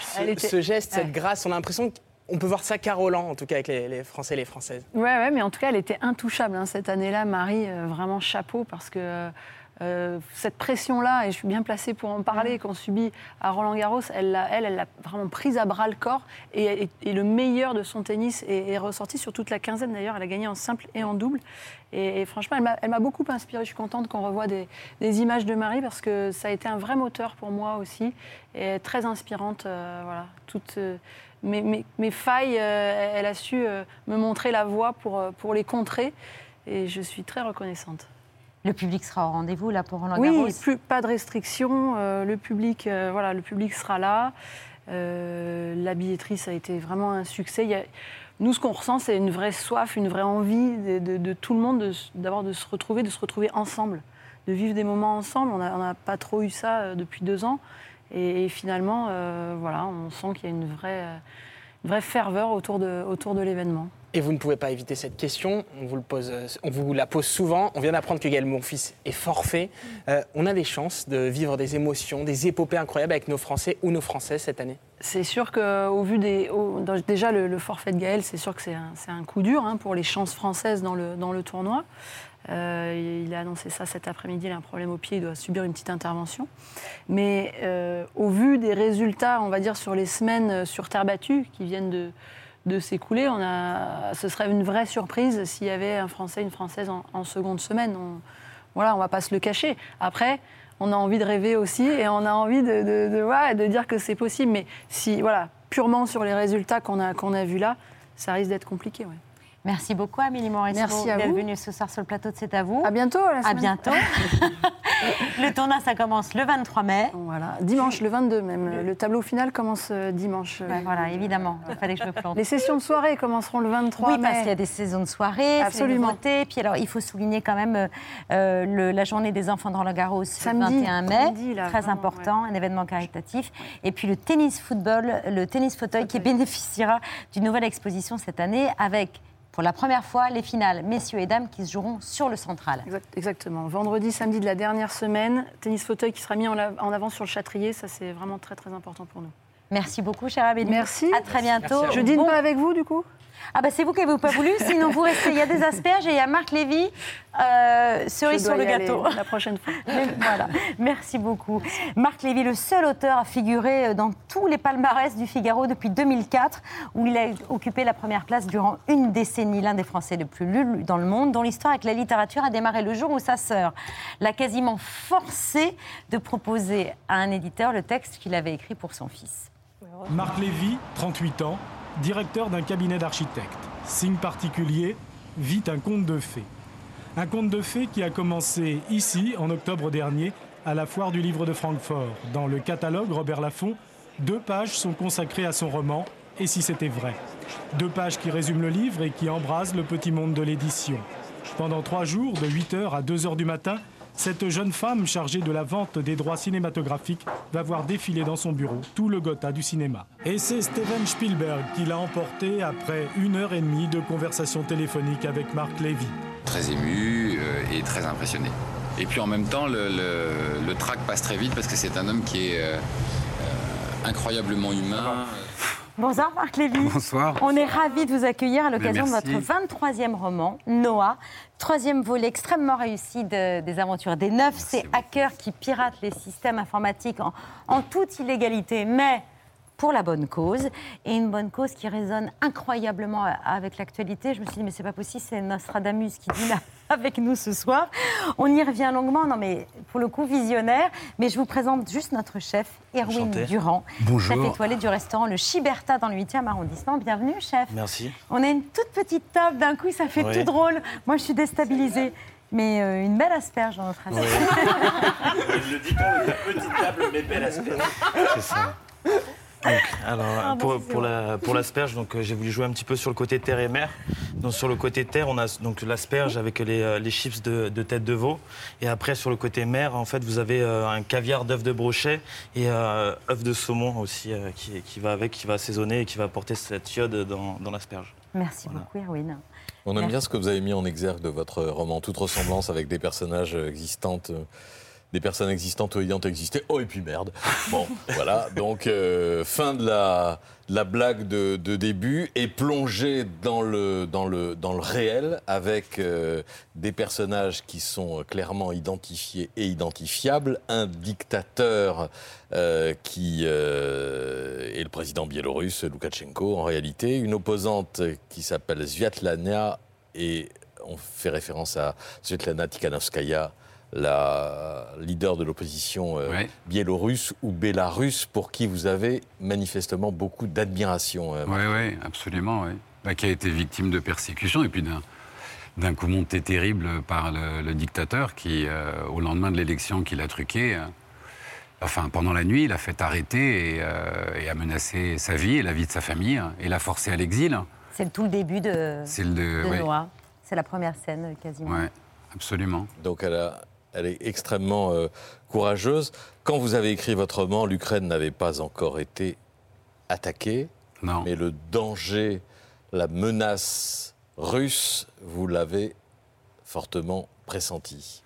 Ce, Elle était- ce geste, Ouais. cette grâce, on a l'impression qu'on peut voir ça qu'à Roland, en tout cas avec les, les Français et les Françaises. Ouais, ouais, mais en tout cas, elle était intouchable hein, cette année-là, Marie. euh, vraiment chapeau parce que euh, cette pression-là, et je suis bien placée pour en parler, qu'on subit à Roland Garros, elle l'a, elle, elle l'a vraiment prise à bras le corps et, et- et le meilleur de son tennis est, est ressorti sur toute la quinzaine d'ailleurs. Elle a gagné en simple et en double. Et, et franchement, elle m'a, beaucoup inspirée. Je suis contente qu'on revoie des, des images de Marie parce que ça a été un vrai moteur pour moi aussi et très inspirante. euh, voilà, toutes. euh, mes, mes- mes failles, euh, elle a su me montrer la voie pour, pour les contrer et je suis très reconnaissante. Le public sera au rendez-vous là pour Roland Garros. Oui, pas de restrictions. euh, le, public, euh, voilà, le public sera là. Euh, la billetterie, ça a été vraiment un succès. Nous, ce qu'on ressent, c'est une vraie soif, une vraie envie de, tout le monde d'abord de se retrouver, de se retrouver ensemble, de vivre des moments ensemble. On n'a pas trop eu ça depuis deux ans. Et, finalement, voilà, on sent qu'il y a une vraie, vraie ferveur autour de, autour de l'événement. Et vous ne pouvez pas éviter cette question, euh, on vous la pose souvent. On vient d'apprendre que Gaël Monfils est forfait. Euh, on a des chances de vivre des émotions, des épopées incroyables avec nos Français ou nos Françaises cette année C'est sûr qu'au vu des. déjà, le, forfait de Gaël, c'est sûr que c'est un, coup dur hein, pour les chances françaises dans le, tournoi. Euh, il a annoncé ça cet après-midi, il a un problème au pied, il doit subir une petite intervention. Mais au vu des résultats, on va dire, sur les semaines sur terre battue qui viennent de, de s'écouler, on a, ce serait une vraie surprise s'il y avait un Français, une Française en, seconde semaine. On, voilà, on va pas se le cacher. Après, on a envie de rêver aussi et on a envie de, de, de- dire que c'est possible. Mais si, voilà, purement sur les résultats qu'on a, vus là, ça risque d'être compliqué. Merci beaucoup, Amélie Morisseau. Merci à d'être vous. venue ce soir sur le plateau de C'est à vous. À bientôt. la À bientôt. le tournoi, ça commence le 23 mai. Voilà, dimanche, le 22 même. Le, le tableau final commence euh, dimanche. Ouais, voilà, évidemment. Il fallait que je me plante. Les sessions de soirée commenceront le 23 Oui, mai. parce qu'il y a des saisons de soirée, Absolument. Absolument. Puis alors, il faut souligner quand même euh, euh, le- la journée des enfants dans le Garros le Samedi, 21 mai, samedi, là, très vraiment, important, un événement caritatif. Et puis le tennis football, le tennis fauteuil qui bénéficiera d'une nouvelle exposition cette année avec. Pour la première fois, les finales, messieurs et dames, qui se joueront sur le central. Exact- exactement. Vendredi, samedi de la dernière semaine, tennis fauteuil qui sera mis en, avant sur le Châtrier. Ça, c'est vraiment très, très important pour nous. Merci beaucoup, chère Amélie. Merci. À très bientôt. Je dîne Bon- pas avec vous, du coup? Ah bah c'est vous qui n'avez pas voulu, sinon vous restez. Il y a des asperges et il y a Marc Lévy, euh, cerise sur le gâteau. la prochaine fois. Mais voilà, merci beaucoup. Marc Lévy, le seul auteur à figurer dans tous les palmarès du Figaro depuis 2004, où il a occupé la première place durant une décennie, l'un des Français les plus lus dans le monde, dont l'histoire avec la littérature a démarré le jour où sa sœur l'a quasiment forcé de proposer à un éditeur le texte qu'il avait écrit pour son fils. Marc Lévy, 38 ans, directeur d'un cabinet d'architectes. Signe particulier, vit un conte de fées. Un conte de fées qui a commencé ici, en octobre dernier, à la foire du livre de Francfort. Dans le catalogue Robert Laffont, deux pages sont consacrées à son roman Et si c'était vrai? Deux pages qui résument le livre et qui embrasent le petit monde de l'édition. Pendant trois jours, de 8h à 2h du matin, cette jeune femme chargée de la vente des droits cinématographiques va voir défiler dans son bureau tout le Gotha du cinéma. Et c'est Steven Spielberg qui l'a emporté après une heure et demie de conversation téléphonique avec Marc Lévy. Très ému euh, et très impressionné. Et puis en même temps, le, le, le track passe très vite parce que c'est un homme qui est euh, euh, incroyablement humain. Bonsoir Marc Lévy. Bonsoir. On est ravis de vous accueillir à l'occasion de merci. votre 23e roman, Noah. Troisième volet extrêmement réussi de- des aventures des neuf. Ces hackers qui piratent les systèmes informatiques en, en toute illégalité, mais pour la bonne cause. Et une bonne cause qui résonne incroyablement avec l'actualité. Je me suis dit, mais c'est pas possible, c'est Nostradamus qui dit là avec nous ce soir. On y revient longuement, non mais pour le coup visionnaire. Mais je vous présente juste notre chef, Erwin Enchanté. Durand, Bonjour. chef étoilé du restaurant Le Chiberta dans le 8e arrondissement. Bienvenue, chef. Merci. On a une toute petite table, d'un coup, ça fait tout drôle. Moi, je suis déstabilisée. Mais euh, une belle asperge dans notre assiette. Je le dis pas, la petite table, mais belle asperge. C'est ça. Donc, alors, Ah, pour, la- pour l'asperge, donc, euh, j'ai voulu jouer un petit peu sur le côté terre et mer. Donc, sur le côté terre, on a donc l'asperge avec les, euh, les chips de, de tête de veau. Et après, sur le côté mer, en fait, vous avez euh, un caviar d'œuf de brochet et euh, œuf de saumon aussi euh, qui, qui va avec, qui va assaisonner et qui va apporter cette iode dans, dans l'asperge. Merci beaucoup, Erwin. On aime Merci. bien ce que vous avez mis en exergue de votre roman, toute ressemblance avec des personnages existantes. Des personnes existantes ou ayant existé. Oh, et puis merde. Bon, voilà. Donc, euh, fin de la, blague de, début et plongée dans le, réel avec euh, des personnages qui sont euh, clairement identifiés et identifiables. Un dictateur qui est le président biélorusse, Loukachenko, en réalité. Une opposante qui s'appelle Sviatlana et on fait référence à Svetlana Tikhanovskaya, la leader de l'opposition euh, biélorusse ou bélarusse, pour qui vous avez manifestement beaucoup d'admiration. euh, Oui, oui, absolument, oui. Bah, qui a été victime de persécutions et puis d'un d'un coup monté terrible par le, le dictateur qui, euh, au lendemain de l'élection qu'il a truqué, euh, enfin pendant la nuit, l'a fait arrêter et, euh, et a menacé sa vie et la vie de sa famille hein, et l'a forcé à l'exil. C'est tout le début de, C'est le- de ouais. Noah. C'est la première scène, quasiment. Ouais, absolument. Donc elle, a- elle est extrêmement euh, courageuse. Quand vous avez écrit votre roman, l'Ukraine n'avait pas encore été attaquée. Mais le danger, la menace russe, vous l'avez fortement pressenti.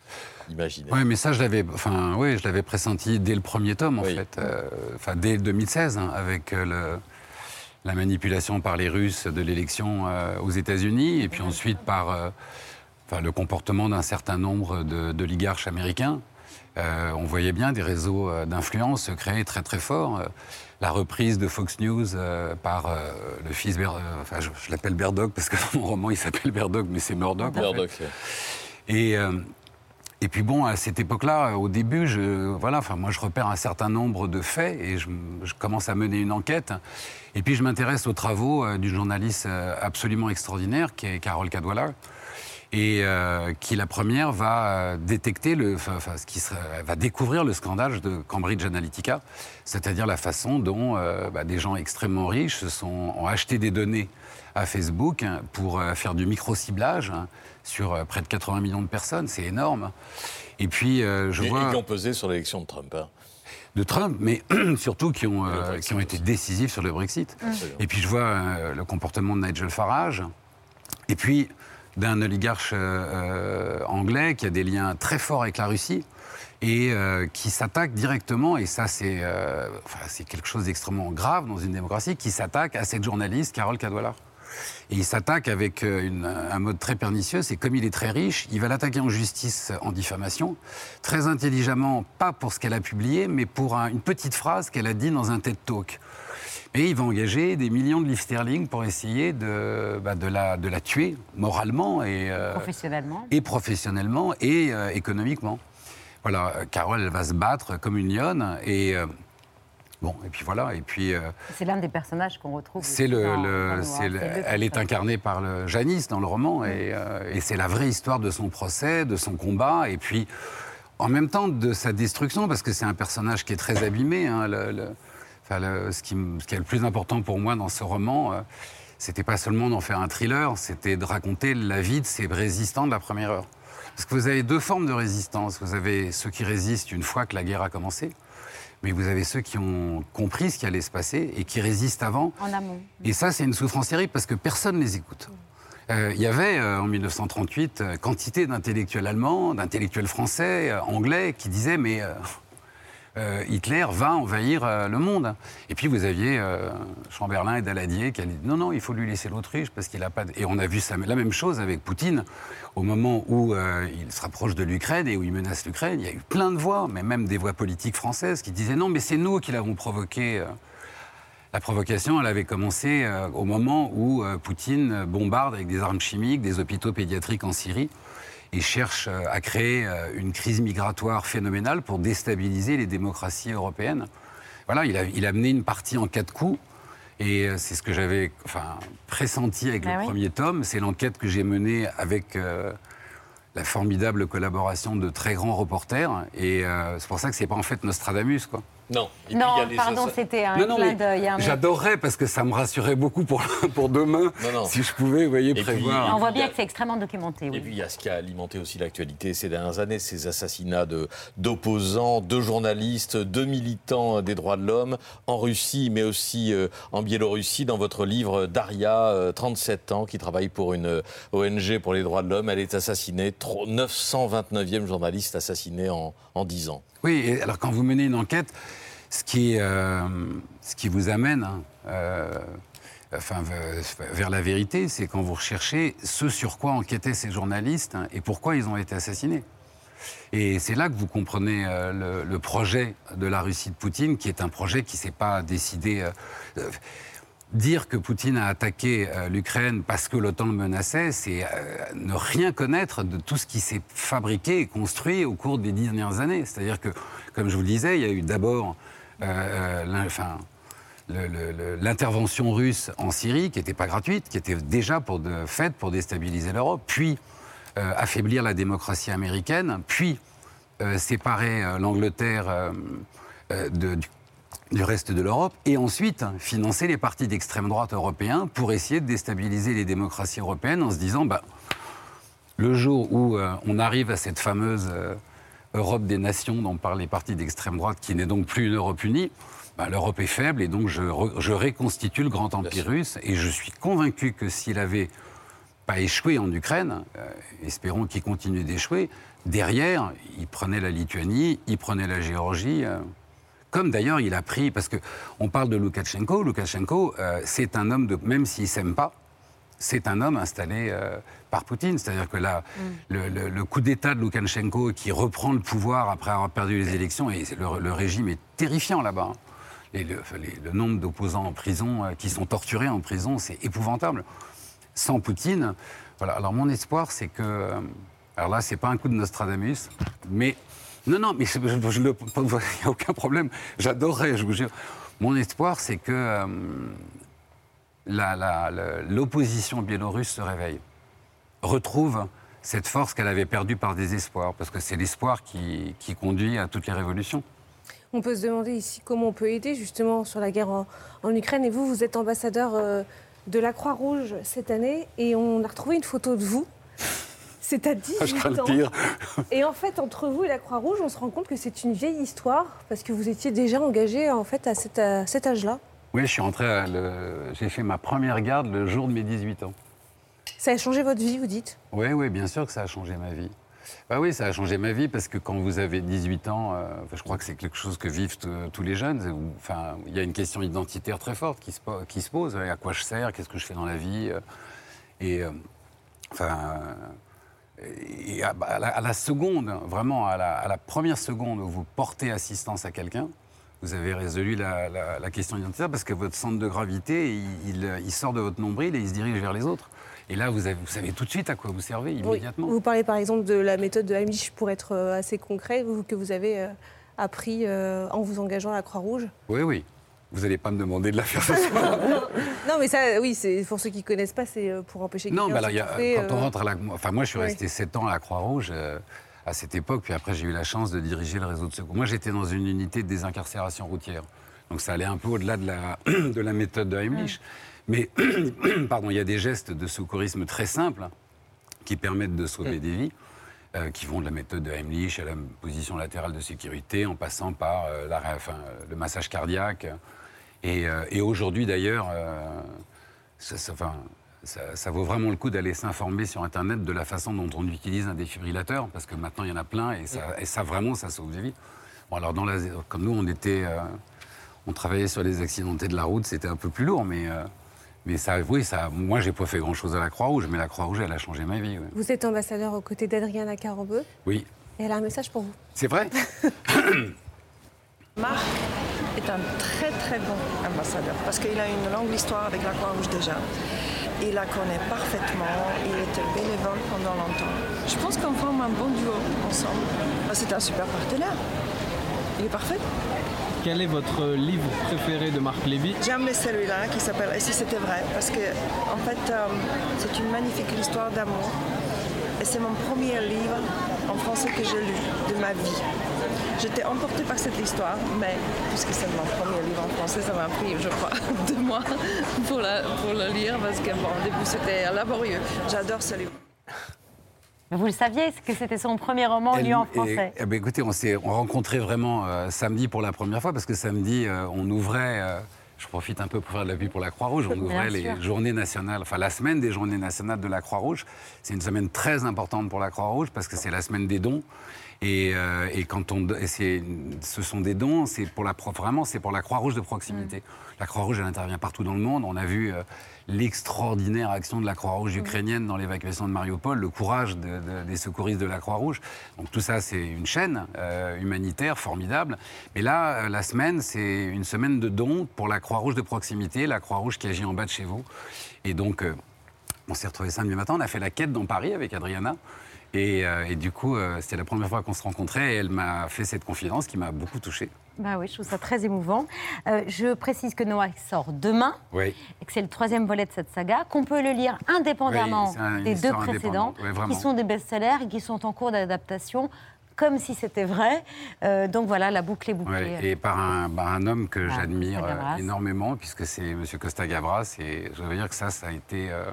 Imaginez. Oui, mais ça, je l'avais, enfin, oui, je l'avais pressenti dès le premier tome, en fait, Euh, enfin, dès 2016, hein, avec euh, le- la manipulation par les Russes de l'élection euh, aux États-Unis, et puis ensuite par euh, enfin, le comportement d'un certain nombre de- d'oligarches américains. Euh, on voyait bien des réseaux euh, d'influence se créer très très forts. Euh, la reprise de Fox News euh, par euh, le fils, Ber- enfin je, je l'appelle Berdoc parce que dans mon roman il s'appelle Berdoc, mais c'est Murdoch. en fait. Murdoch, Et, et puis bon, à cette époque-là, au début, je, voilà, enfin, moi je repère un certain nombre de faits et je, je commence à mener une enquête. Et puis je m'intéresse aux travaux d'une journaliste absolument extraordinaire qui est Carole Cadwallar. Et euh, qui, la première, va euh, détecter, le, enfin, enfin, ce qui sera- va découvrir le scandale de Cambridge Analytica, c'est-à-dire la façon dont euh, bah, des gens extrêmement riches sont, ont acheté des données à Facebook hein, pour faire du micro-ciblage hein, sur près de 80 millions de personnes. C'est énorme. Et puis, euh, je Et, vois et qui ont pesé sur l'élection de Trump. hein. de Trump, mais surtout qui ont, euh, qui ont été décisifs sur le Brexit. Et puis je vois euh, le comportement de Nigel Farage, et puis d'un oligarche euh, anglais qui a des liens très forts avec la Russie et euh, qui s'attaque directement, et ça c'est euh, c'est quelque chose d'extrêmement grave dans une démocratie, qui s'attaque à cette journaliste Carole Cadwallar. Et il s'attaque avec un mode très pernicieux, c'est comme il est très riche, il va l'attaquer en justice en diffamation, très intelligemment, pas pour ce qu'elle a publié, mais pour un- une petite phrase qu'elle a dit dans un TED Talk. Et il va engager des millions de livres sterling pour essayer de, bah, de, la, de la tuer moralement et, euh, Professionnellement. et professionnellement et euh, économiquement. Voilà, euh, Carole, elle va se battre comme une lionne et euh, bon, et puis voilà, et puis C'est l'un des personnages qu'on retrouve. c'est le, dans- le- dans c'est elle est incarnée par le Janice dans le roman et, et c'est la vraie histoire de son procès, de son combat et puis en même temps de sa destruction parce que c'est un personnage qui est très abîmé. hein, le- le- enfin, le- ce, qui, me- ce qui est le plus important pour moi dans ce roman, euh, c'était pas seulement d'en faire un thriller, c'était de raconter la vie de ces résistants de la première heure. Parce que vous avez deux formes de résistance. Vous avez ceux qui résistent une fois que la guerre a commencé, mais vous avez ceux qui ont compris ce qui allait se passer et qui résistent avant. En amont. Et ça, c'est une souffrance terrible parce que personne ne les écoute. Euh, Il y avait euh, en 1938 euh, quantité d'intellectuels allemands, d'intellectuels français, anglais qui disaient mais euh, Hitler va envahir euh, le monde. Et puis vous aviez euh, Chamberlain et Daladier qui allaient non non il faut lui laisser l'Autriche parce qu'il a pas. de- Et on a vu la même chose avec Poutine au moment où il se rapproche de l'Ukraine et où il menace l'Ukraine. Il y a eu plein de voix, mais même des voix politiques françaises qui disaient non mais c'est nous qui l'avons provoqué. la provocation, elle avait commencé au moment où Poutine bombarde avec des armes chimiques des hôpitaux pédiatriques en Syrie et cherche euh, à créer euh, une crise migratoire phénoménale pour déstabiliser les démocraties européennes. Voilà, il a, il a mené une partie en quatre coups. Et euh, c'est ce que j'avais enfin, pressenti avec Ah le oui. premier tome. C'est l'enquête que j'ai menée avec euh, la formidable collaboration de très grands reporters. Et euh, c'est pour ça que c'est pas en fait Nostradamus, quoi. Non. Et puis, Non, il y a pardon, c'était un Non, non, clin d'œil. hein, mais- J'adorerais parce que ça me rassurait beaucoup pour, pour demain, Non, non. si je pouvais, vous voyez, Et puis, prévoir. On voit bien a- que c'est extrêmement documenté. Et Oui. puis il y a ce qui a alimenté aussi l'actualité ces dernières années, ces assassinats de- d'opposants, de, journalistes, de militants des droits de l'homme en Russie, mais aussi euh, en Biélorussie. Dans votre livre, Daria, euh, 37 ans, qui travaille pour une euh, ONG pour les droits de l'homme, elle est assassinée, tro- 929e journaliste assassinée en, en 10 ans. Oui, alors quand vous menez une enquête, ce qui, euh, ce qui vous amène hein, euh, enfin, ve- vers la vérité, c'est quand vous recherchez ce sur quoi enquêtaient ces journalistes hein, et pourquoi ils ont été assassinés. Et c'est là que vous comprenez euh, le, projet de la Russie de Poutine, qui est un projet qui ne s'est pas décidé. Dire que Poutine a attaqué euh, l'Ukraine parce que l'OTAN le menaçait, c'est euh, ne rien connaître de tout ce qui s'est fabriqué et construit au cours des dernières années. C'est-à-dire que, comme je vous le disais, il y a eu d'abord euh, l'intervention russe en Syrie, qui n'était pas gratuite, qui était déjà faite pour déstabiliser l'Europe, puis affaiblir la démocratie américaine, puis séparer l'Angleterre de- du, du reste de l'Europe, et ensuite financer les partis d'extrême droite européens pour essayer de déstabiliser les démocraties européennes en se disant, bah, le jour où euh, on arrive à cette fameuse euh, Europe des nations dont parlent les partis d'extrême droite, qui n'est donc plus une Europe unie, bah, l'Europe est faible et donc je, re- je reconstitue le grand empire russe. Et je suis convaincu que s'il avait pas échoué en Ukraine, euh, espérons qu'il continue d'échouer, derrière, il prenait la Lituanie, il prenait la Géorgie. Comme d'ailleurs il a pris, parce qu'on parle de Loukachenko, Loukachenko, euh, c'est un homme, de, même s'il ne s'aime pas, c'est un homme installé euh, par Poutine. C'est-à-dire que là, le, le- le coup d'État de Loukachenko qui reprend le pouvoir après avoir perdu les élections, et le, le régime est terrifiant là-bas. hein. Et le, nombre d'opposants en prison, euh, qui sont torturés en prison, c'est épouvantable. Sans Poutine, voilà. Alors mon espoir, c'est que, euh, alors là, c'est pas un coup de Nostradamus, mais non, non, mais il n'y a aucun problème. J'adorerais, je vous jure. Mon espoir, c'est que euh, l'opposition biélorusse se réveille, retrouve cette force qu'elle avait perdue par désespoir, parce que c'est l'espoir qui, qui conduit à toutes les révolutions. On peut se demander ici comment on peut aider justement sur la guerre en, en Ukraine. Et vous, vous êtes ambassadeur euh, de la Croix-Rouge cette année et on a retrouvé une photo de vous. C'est à 18 Ah, je crains le ans. pire. Et en fait, entre vous et la Croix-Rouge, on se rend compte que c'est une vieille histoire parce que vous étiez déjà engagé en fait à cet, âge-là. Oui, je suis rentré, le- j'ai fait ma première garde le jour de mes 18 ans. Ça a changé votre vie, vous dites? Oui, oui, bien sûr que ça a changé ma vie. Bah oui, ça a changé ma vie parce que quand vous avez 18 ans, euh, je crois que c'est quelque chose que vivent t- tous les jeunes. Enfin, il y a une question identitaire très forte qui se, po- qui se pose. À quoi je sers? Qu'est-ce que je fais dans la vie? Euh, Et euh, enfin, et à, à la, à la seconde, vraiment à la, à la première seconde où vous portez assistance à quelqu'un, vous avez résolu la, question identitaire parce que votre centre de gravité, il, il- il sort de votre nombril et il se dirige vers les autres. Et là, vous, avez- vous savez tout de suite à quoi vous servez Oui. immédiatement. Vous parlez par exemple de la méthode de Heimlich pour être euh, assez concret, que vous avez euh, appris euh, en vous engageant à la Croix-Rouge. Oui, oui. Vous n'allez pas me demander de la faire ce soir. Non, mais ça, oui, c'est pour ceux qui ne connaissent pas, c'est euh, pour empêcher Non, mais alors, y a- quand on euh, rentre à la. Enfin, moi, je suis resté 7 ans à la Croix-Rouge euh, à cette époque, puis après, j'ai eu la chance de diriger le réseau de secours. Moi, j'étais dans une unité de désincarcération routière. Donc, ça allait un peu au-delà de la, de la méthode de Heimlich. Mais, pardon, il y a des gestes de secourisme très simples hein, qui permettent de sauver des vies. euh, qui vont de la méthode de Heimlich à la position latérale de sécurité, en passant par euh, la- enfin, le massage cardiaque. Et, euh, et aujourd'hui, d'ailleurs, euh, ça, ça- enfin, ça- ça vaut vraiment le coup d'aller s'informer sur Internet de la façon dont on utilise un défibrillateur, parce que maintenant, il y en a plein, et ça, et ça vraiment, ça sauve des vies. Bon, alors, dans la, comme nous, on était... euh, on travaillait sur les accidentés de la route, c'était un peu plus lourd, mais... euh, mais ça, oui, ça, moi, j'ai pas fait grand-chose à la Croix-Rouge, mais la Croix-Rouge, elle a changé ma vie. ouais. Vous êtes ambassadeur aux côtés d'Adriana Carambeu Oui, et elle a un message pour vous. c'est vrai? Marc est un très très bon ambassadeur parce qu'il a une longue histoire avec la Croix-Rouge déjà. Il la connaît parfaitement, il était bénévole pendant longtemps. Je pense qu'on forme un bon duo ensemble. Ah, C'est un super partenaire. Il est parfait. Quel est votre livre préféré de Marc Lévy? J'aime celui-là qui s'appelle Et si c'était vrai parce que en fait euh, c'est une magnifique histoire d'amour et c'est mon premier livre en français que j'ai lu de ma vie. J'étais emportée par cette histoire, mais puisque c'est mon premier livre en français, ça m'a pris, je crois, deux mois pour, la- pour le lire parce que bon, au début c'était laborieux. J'adore ce livre. Vous le saviez que c'était son premier roman lu en Et- français. eh ben, écoutez, on s'est on rencontré vraiment euh, samedi pour la première fois, parce que samedi, euh, on ouvrait, euh, je profite un peu pour faire de la pub pour la Croix-Rouge, on Bien ouvrait les sûr. journées nationales, enfin la semaine des journées nationales de la Croix-Rouge. C'est une semaine très importante pour la Croix-Rouge, parce que c'est la semaine des dons. Et, euh, et quand on, et ce sont des dons, c'est pour la vraiment, c'est pour la Croix-Rouge de proximité. La Croix-Rouge, elle intervient partout dans le monde. On a vu euh, l'extraordinaire action de la Croix-Rouge ukrainienne dans l'évacuation de Mariupol, le courage de- de- des secouristes de la Croix-Rouge. Donc tout ça, c'est une chaîne euh, humanitaire formidable. Mais là, euh, la semaine, c'est une semaine de dons pour la Croix-Rouge de proximité, la Croix-Rouge qui agit en bas de chez vous. Et donc, on s'est retrouvés samedi matin, on a fait la quête dans Paris avec Adriana. Et, euh, et du coup, euh, c'était la première fois qu'on se rencontrait et elle m'a fait cette confidence qui m'a beaucoup touché. Bah oui, je trouve ça très émouvant. Euh, je précise que Noah sort demain Oui. et que c'est le troisième volet de cette saga, qu'on peut le lire indépendamment Oui, un- des deux précédents. Ouais, qui sont des best-sellers et qui sont en cours d'adaptation. comme si c'était vrai. Euh, donc voilà, la boucle est bouclée. Ouais, et par un, par un homme que Ah, j'admire énormément, puisque c'est M. Costa Gavras, et je veux dire que ça, ça a été. euh,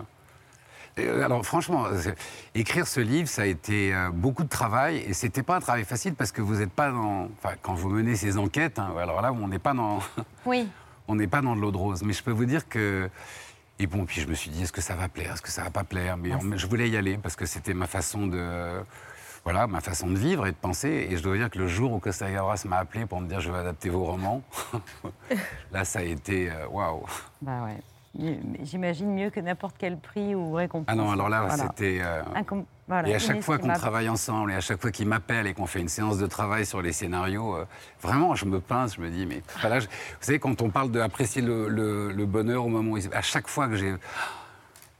alors franchement, c'est- écrire ce livre, ça a été euh, beaucoup de travail, et c'était pas un travail facile parce que vous n'êtes pas dans. Enfin, quand vous menez ces enquêtes, hein, alors là, on n'est pas dans. Oui. on n'est pas dans de l'eau de rose. Mais je peux vous dire que. Et bon, puis je me suis dit, est-ce que ça va plaire, est-ce que ça va pas plaire? Mais on- je voulais y aller parce que c'était ma façon de. Voilà, ma façon de vivre et de penser. Et je dois dire que le jour où Costa Gavras m'a appelé pour me dire je vais adapter vos romans, là, ça a été euh, waouh. Bah ouais. J'imagine mieux que n'importe quel prix ou récompense. Ah non, alors là, Voilà. c'était. euh, voilà, et à chaque fois qu'on travaille ensemble, et à chaque fois qu'il m'appelle et qu'on fait une séance de travail sur les scénarios, euh, vraiment, je me pince, je me dis, mais. enfin, là, je- vous savez, quand on parle d'apprécier le, le- le bonheur au moment où. il- À chaque fois que j'ai.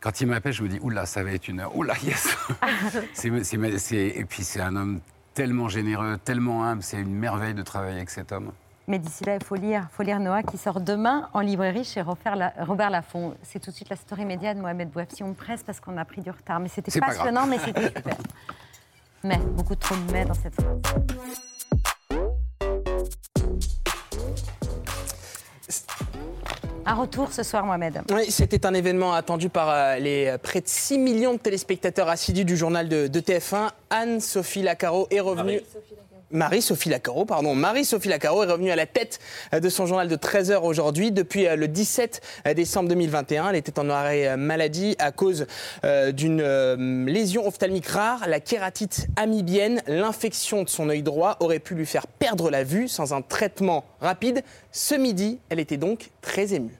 Quand il m'appelle, je me dis, oula, ça va être une heure. Oula, yes C'est- c'est- c'est- Et puis, c'est un homme tellement généreux, tellement humble, c'est une merveille de travailler avec cet homme. Mais d'ici là, il faut lire, faut lire Noah qui sort demain en librairie chez Robert, La- Robert Laffont. C'est tout de suite la story média de Mohamed Bouaf. Si on me presse parce qu'on a pris du retard. Mais c'était pas passionnant, mais c'était super. Mais, beaucoup trop de mais dans cette phrase. Un retour ce soir, Mohamed. Oui, c'était un événement attendu par euh, les euh, près de 6 millions de téléspectateurs assidus du journal de, de TF1. Anne-Sophie Lacaro est revenue. Marie-Sophie Lacaro, est revenue à la tête euh, de son journal de 13 heures aujourd'hui. Depuis euh, le 17 décembre 2021, elle était en arrêt euh, maladie à cause euh, d'une euh, lésion ophtalmique rare, la kératite amibienne. L'infection de son œil droit aurait pu lui faire perdre la vue sans un traitement rapide. Ce midi, elle était donc très émue.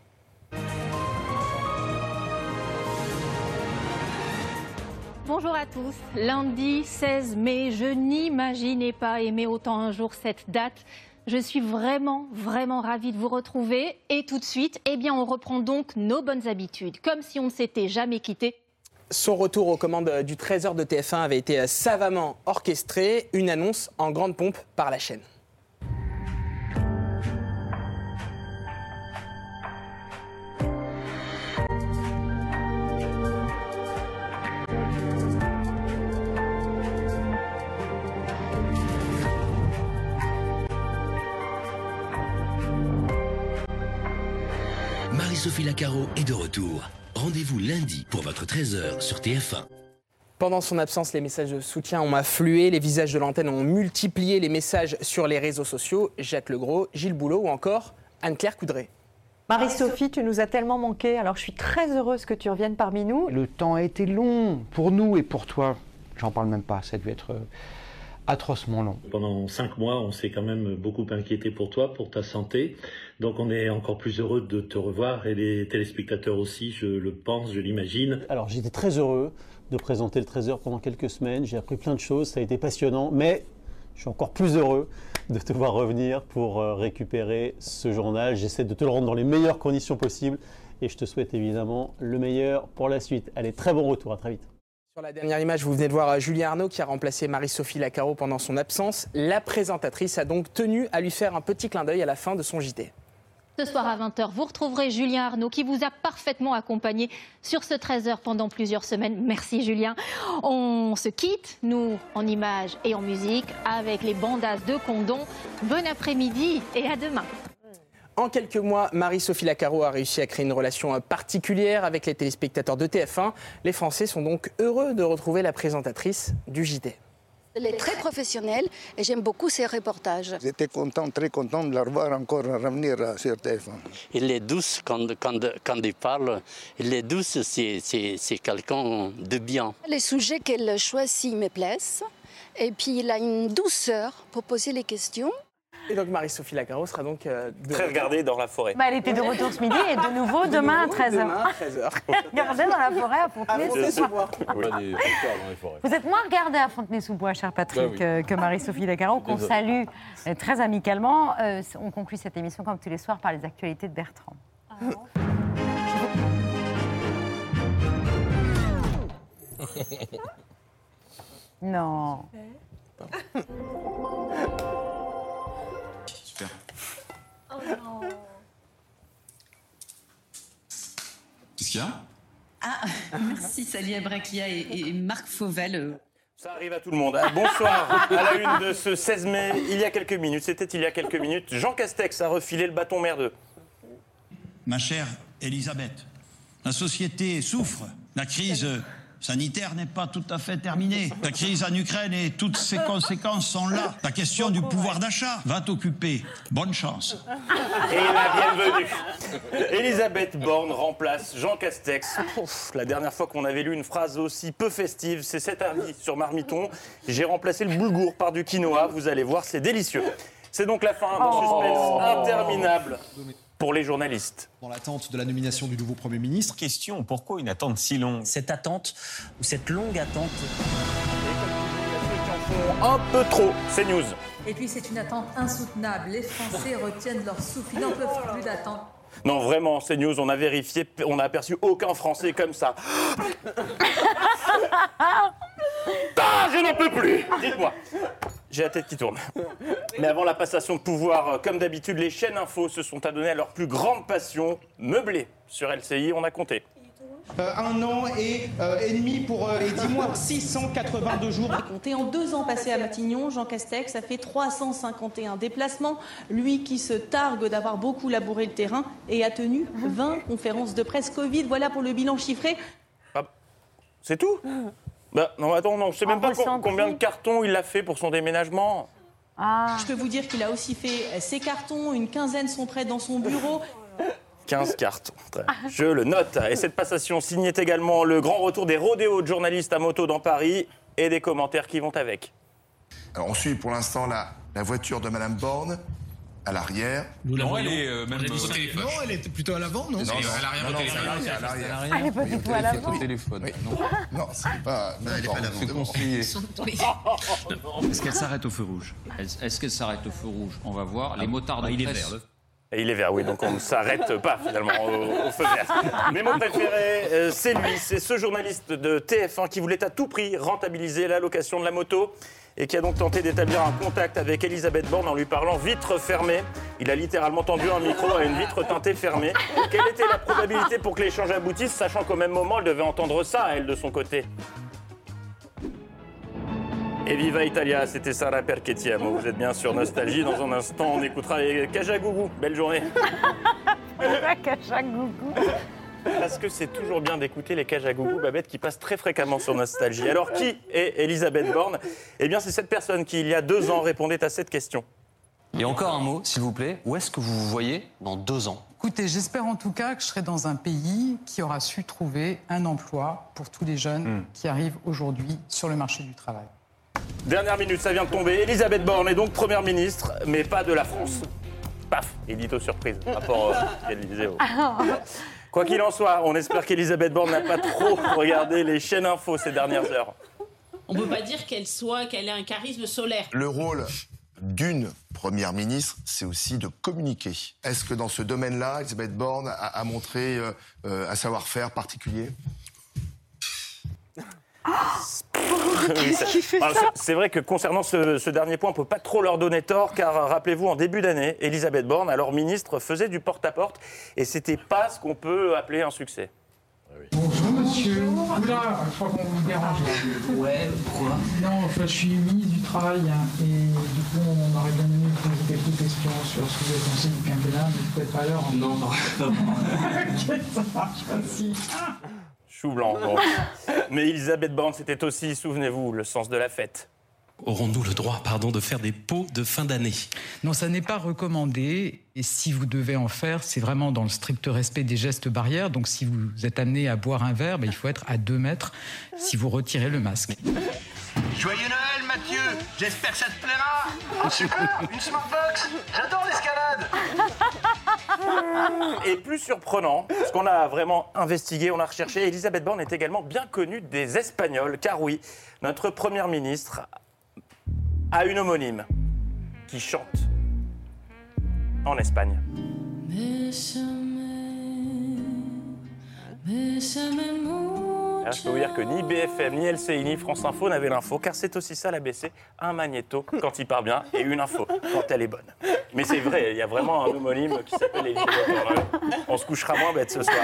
Bonjour à tous. Lundi 16 mai, je n'imaginais pas aimer autant un jour cette date. Je suis vraiment, vraiment ravie de vous retrouver. Et tout de suite, eh bien, on reprend donc nos bonnes habitudes, comme si on ne s'était jamais quitté. Son retour aux commandes du 13h de TF1 avait été savamment orchestré, une annonce en grande pompe par la chaîne. Marie-Sophie Lacaro est de retour. Rendez-vous lundi pour votre 13h sur TF1. Pendant son absence, les messages de soutien ont afflué, les visages de l'antenne ont multiplié les messages sur les réseaux sociaux. Jacques Legros, Gilles Boulot ou encore Anne-Claire Coudray. Marie-Sophie, tu nous as tellement manqué, alors je suis très heureuse que tu reviennes parmi nous. Le temps a été long pour nous et pour toi. J'en parle même pas, ça a dû être euh, atrocement long. Pendant cinq mois, on s'est quand même beaucoup inquiété pour toi, pour ta santé. Donc on est encore plus heureux de te revoir et les téléspectateurs aussi, je le pense, je l'imagine. Alors j'étais très heureux de présenter le 13h pendant quelques semaines. J'ai appris plein de choses, ça a été passionnant, mais je suis encore plus heureux de te voir revenir pour euh, récupérer ce journal. J'essaie de te le rendre dans les meilleures conditions possibles et je te souhaite évidemment le meilleur pour la suite. Allez, très bon retour, à très vite. Sur la dernière image, vous venez de voir Julien Arnaud qui a remplacé Marie-Sophie Lacaro pendant son absence. La présentatrice a donc tenu à lui faire un petit clin d'œil à la fin de son JT. Ce soir à 20h, vous retrouverez Julien Arnaud qui vous a parfaitement accompagné sur ce 13h pendant plusieurs semaines. Merci Julien. On se quitte, nous, en images et en musique, avec les bandas de Condon. Bon après-midi et à demain. En quelques mois, Marie-Sophie Lacaro a réussi à créer une relation particulière avec les téléspectateurs de TF1. Les Français sont donc heureux de retrouver la présentatrice du JT. Elle est très professionnelle et j'aime beaucoup ses reportages. J'étais content, très content de la revoir encore revenir euh, sur TF1. Il est douce quand, quand, quand il parle. Il est douce, c'est, c'est, c'est quelqu'un de bien. Les sujets qu'elle choisit me plaisent. Et puis il a une douceur pour poser les questions. Et donc Marie-Sophie Lacaro sera donc euh, Très regardée dans la forêt. Bah, elle était de retour ce midi et de nouveau demain à 13h. Demain à 13h. Regardez dans la forêt à Fontenay-sous-Bois. Vous êtes moins regardé à Fontenay-sous-Bois, cher Patrick, Bah oui. euh, que Marie-Sophie Lacaro, qu'on salue euh, très amicalement. Euh, on conclut cette émission, comme tous les soirs, par les actualités de Bertrand. Non. Super. Qu'est-ce qu'il y a? Ah, merci Salia Braclia et, et Marc Fauvel. euh, Ça arrive à tout le monde. Ah, Bonsoir. À la une de ce 16 mai, il y a quelques minutes, c'était il y a quelques minutes, Jean Castex a refilé le bâton merdeux. Ma chère Elisabeth, la société souffre. La crise sanitaire n'est pas tout à fait terminée. La crise en Ukraine et toutes ses conséquences sont là. La question du pouvoir d'achat va t'occuper. Bonne chance. Et la bienvenue. Elisabeth Borne remplace Jean Castex. Ouf, la dernière fois qu'on avait lu une phrase aussi peu festive, c'est cet avis sur Marmiton. J'ai remplacé le boulgour par du quinoa. Vous allez voir, c'est délicieux. C'est donc la fin d'un suspense interminable pour les journalistes. Dans l'attente de la nomination du nouveau Premier ministre. Question, pourquoi une attente si longue? Cette attente, ou cette longue attente. Un peu trop, c'est news. Et puis c'est une attente insoutenable. Les Français retiennent leur souffle. Ils n'en peuvent plus d'attendre. Non, vraiment, c'est news. On a vérifié, on n'a aperçu aucun Français comme ça. Ah, je n'en peux plus Dites-moi. J'ai la tête qui tourne. Mais avant la passation de pouvoir, euh, comme d'habitude, les chaînes infos se sont adonnées à leur plus grande passion, meubler. Sur LCI, on a compté. Euh, un an et, euh, et demi pour euh, et dix mois, 682 jours. Compté en deux ans passés à Matignon, Jean Castex a fait 351 déplacements. Lui qui se targue d'avoir beaucoup labouré le terrain et a tenu 20 conférences de presse Covid. Voilà pour le bilan chiffré. C'est tout? Bah, non, attends, non, je sais même pas com- combien de cartons il a fait pour son déménagement. Je peux vous dire qu'il a aussi fait ses cartons, une quinzaine sont prêts dans son bureau. 15 cartons. Très bien. Je le note. Et cette passation signait également le grand retour des rodéos de journalistes à moto dans Paris et des commentaires qui vont avec. Alors on suit pour l'instant la, la voiture de Madame Borne à l'arrière. Nous Non, voyons. elle est, euh, même, Elle euh, au téléphone. Non, elle est plutôt à l'avant, non Non, non, à l'arrière non, non, à. Elle est pas du tout à l'avant. Au téléphone. Oui. Non, c'est pas. elle est pas à l'avant. C'est conseillé. Est-ce qu'elle s'arrête au feu rouge Est-ce qu'elle s'arrête au feu rouge On va voir. Les motards de il est presse- vert, Et il est vert, oui, donc on ne s'arrête pas finalement au, au feu vert. Mais mon préféré, euh, c'est lui, c'est ce journaliste de TF1 qui voulait à tout prix rentabiliser la location de la moto et qui a donc tenté d'établir un contact avec Elisabeth Borne en lui parlant vitre fermée. Il a littéralement tendu un micro à une vitre teintée fermée. Quelle était la probabilité pour que l'échange aboutisse, sachant qu'au même moment, elle devait entendre ça, elle, de son côté? Et Viva Italia, c'était Sarah Perchettiamo. Vous êtes bien sur Nostalgie. Dans un instant, on écoutera les Kajagougou. Belle journée. Parce que c'est toujours bien d'écouter les Kajagougou, Babette, qui passent très fréquemment sur Nostalgie. Alors, qui est Elisabeth Borne? Eh bien, c'est cette personne qui, il y a deux ans, répondait à cette question. Et encore un mot, s'il vous plaît. Où est-ce que vous vous voyez dans deux ans? Écoutez, j'espère en tout cas que je serai dans un pays qui aura su trouver un emploi pour tous les jeunes qui arrivent aujourd'hui sur le marché du travail. Dernière minute, ça vient de tomber. Elisabeth Borne est donc première ministre, mais pas de la France. Paf, édito surprise, rapport euh, qu'elle disait au- Quoi qu'il en soit, on espère qu'Elisabeth Borne n'a pas trop regardé les chaînes infos ces dernières heures. On ne peut pas dire qu'elle soit, qu'elle ait un charisme solaire. Le rôle d'une première ministre, c'est aussi de communiquer. Est-ce que dans ce domaine-là, Elisabeth Borne a, a montré euh, euh, un savoir-faire particulier? Oui, c'est- vrai que concernant ce, ce dernier point, on ne peut pas trop leur donner tort, car euh, rappelez-vous, en début d'année, Elisabeth Borne, alors ministre, faisait du porte-à-porte, et c'était pas ce qu'on peut appeler un succès. Bonjour monsieur. Oula, je crois qu'on vous dérange. Ouais, pourquoi? Non, enfin, je suis ministre du Travail hein, et du coup on aurait bien aimé vous poser quelques questions sur ce que vous avez pensé du quinquennat, mais peut-être pas à l'heure. Non, non. ok, ça marche pas si. Chou blanc. bon. Mais Elisabeth Borne, c'était aussi, souvenez-vous, le sens de la fête. Aurons-nous le droit, pardon, de faire des pots de fin d'année? Non, ça n'est pas recommandé. Et si vous devez en faire, c'est vraiment dans le strict respect des gestes barrières. Donc si vous êtes amené à boire un verre, ben, il faut être à 2 mètres si vous retirez le masque. Joyeux Noël, Mathieu J'espère que ça te plaira Un super Une Smartbox J'adore l'escalade Et plus surprenant, ce qu'on a vraiment investigué, on a recherché, Elisabeth Borne est également bien connue des Espagnols, car oui, notre première ministre a une homonyme qui chante en Espagne. Je peux vous dire que ni BFM, ni LCI, ni France Info n'avaient l'info, car c'est aussi ça l'ABC, un magnéto quand il part bien et une info quand elle est bonne. Mais c'est vrai, il y a vraiment un homonyme qui s'appelle Élie. On se couchera moins bête ce soir.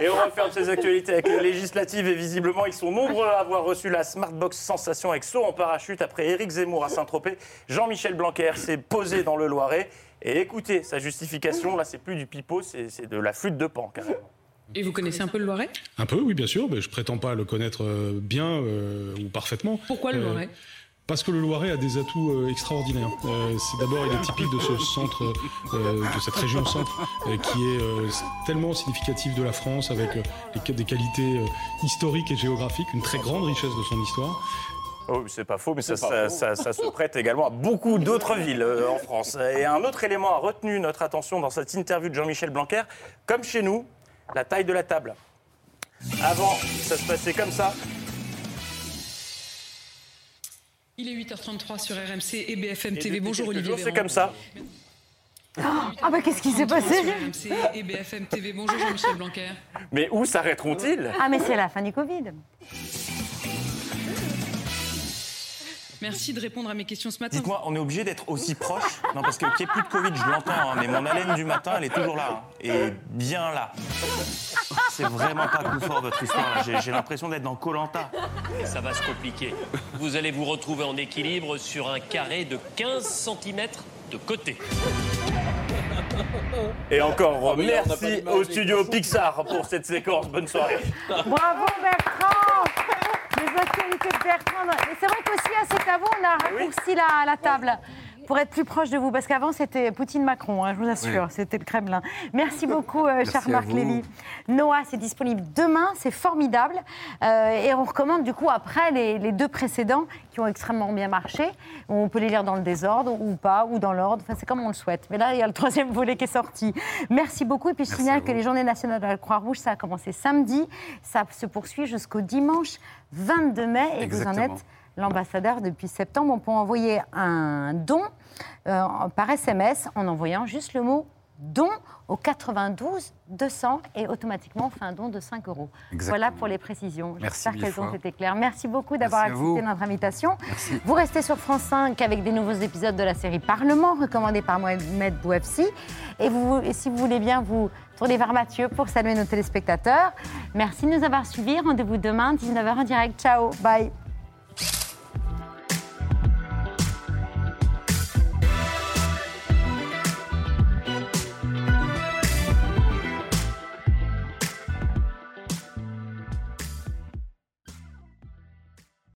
Et on referme ces actualités avec les législatives et visiblement ils sont nombreux à avoir reçu la Smartbox Sensation avec saut en parachute après Éric Zemmour à Saint-Tropez. Jean-Michel Blanquer s'est posé dans le Loiret. Et écoutez, sa justification, là c'est plus du pipeau, c'est de la flûte de pan carrément. Et vous connaissez un peu le Loiret? Un peu, oui, bien sûr, mais je prétends pas le connaître euh, bien euh, ou parfaitement. Pourquoi le Euh, Loiret? parce que le Loiret a des atouts euh, extraordinaires. Euh, c'est d'abord, il est typique de ce centre, euh, de cette région centre, euh, qui est euh, tellement significative de la France, avec euh, des- des qualités euh, historiques et géographiques, une très grande richesse de son histoire. Oh, c'est pas faux, mais ça, C'est pas ça- faux. ça- ça se prête également à beaucoup d'autres villes euh, en France. Et un autre élément a retenu notre attention dans cette interview de Jean-Michel Blanquer, comme chez nous, la taille de la table. Avant, ça se passait comme ça. Il est 8h33 sur RMC et BFM Et TV. Bonjour Olivier c'est comme ça. Ah bah qu'est-ce qui s'est passé Sur RMC et BFM TV. Bonjour Jean-Michel Blanquer. Mais où s'arrêteront-ils? Ah mais c'est la fin du Covid. Merci de répondre à mes questions ce matin. Dites-moi, on est obligé d'être aussi proche? Non, parce que qu'il n'y ait plus de Covid, je l'entends, hein, mais mon haleine du matin, elle est toujours là. hein, et bien là. C'est vraiment pas coup fort votre histoire. J'ai- l'impression d'être dans Colanta. Ça va se compliquer. Vous allez vous retrouver en équilibre sur un carré de 15 cm de côté. Et encore, pas merci au studio Pixar pour cette séquence. Bonne soirée. Bravo Bertrand Les actualités de Bertrand. C'est vrai qu'aussi à cet avant, on a raccourci la, la table pour être plus proche de vous. Parce qu'avant, c'était Poutine-Macron, hein, je vous assure, Oui. c'était le Kremlin. Merci beaucoup, euh, cher Marc. Lévy. Noah, c'est disponible demain, c'est formidable. Euh, et on recommande du coup après les, les deux précédents qui ont extrêmement bien marché. On peut les lire dans le désordre ou pas, ou dans l'ordre, enfin, c'est comme on le souhaite. Mais là, il y a le troisième volet qui est sorti. Merci beaucoup. Et puis je Merci signale que les Journées nationales de la Croix-Rouge, ça a commencé samedi, ça se poursuit jusqu'au dimanche 22 mai et vous en êtes l'ambassadeur depuis septembre. On peut envoyer un don euh, par SMS en envoyant juste le mot don au 92 200 et automatiquement on fait un don de 5 euros. Exactement. Voilà pour les précisions. J'espère qu'elles ont été claires. Merci beaucoup d'avoir accepté notre invitation. Merci. Vous restez sur France 5 avec des nouveaux épisodes de la série Parlement, recommandé par Mohamed Bouefsi. Et, vous, et si vous voulez bien vous tourner vers Mathieu pour saluer nos téléspectateurs. Merci de nous avoir suivis. Rendez-vous demain, 19h en direct. Ciao, bye.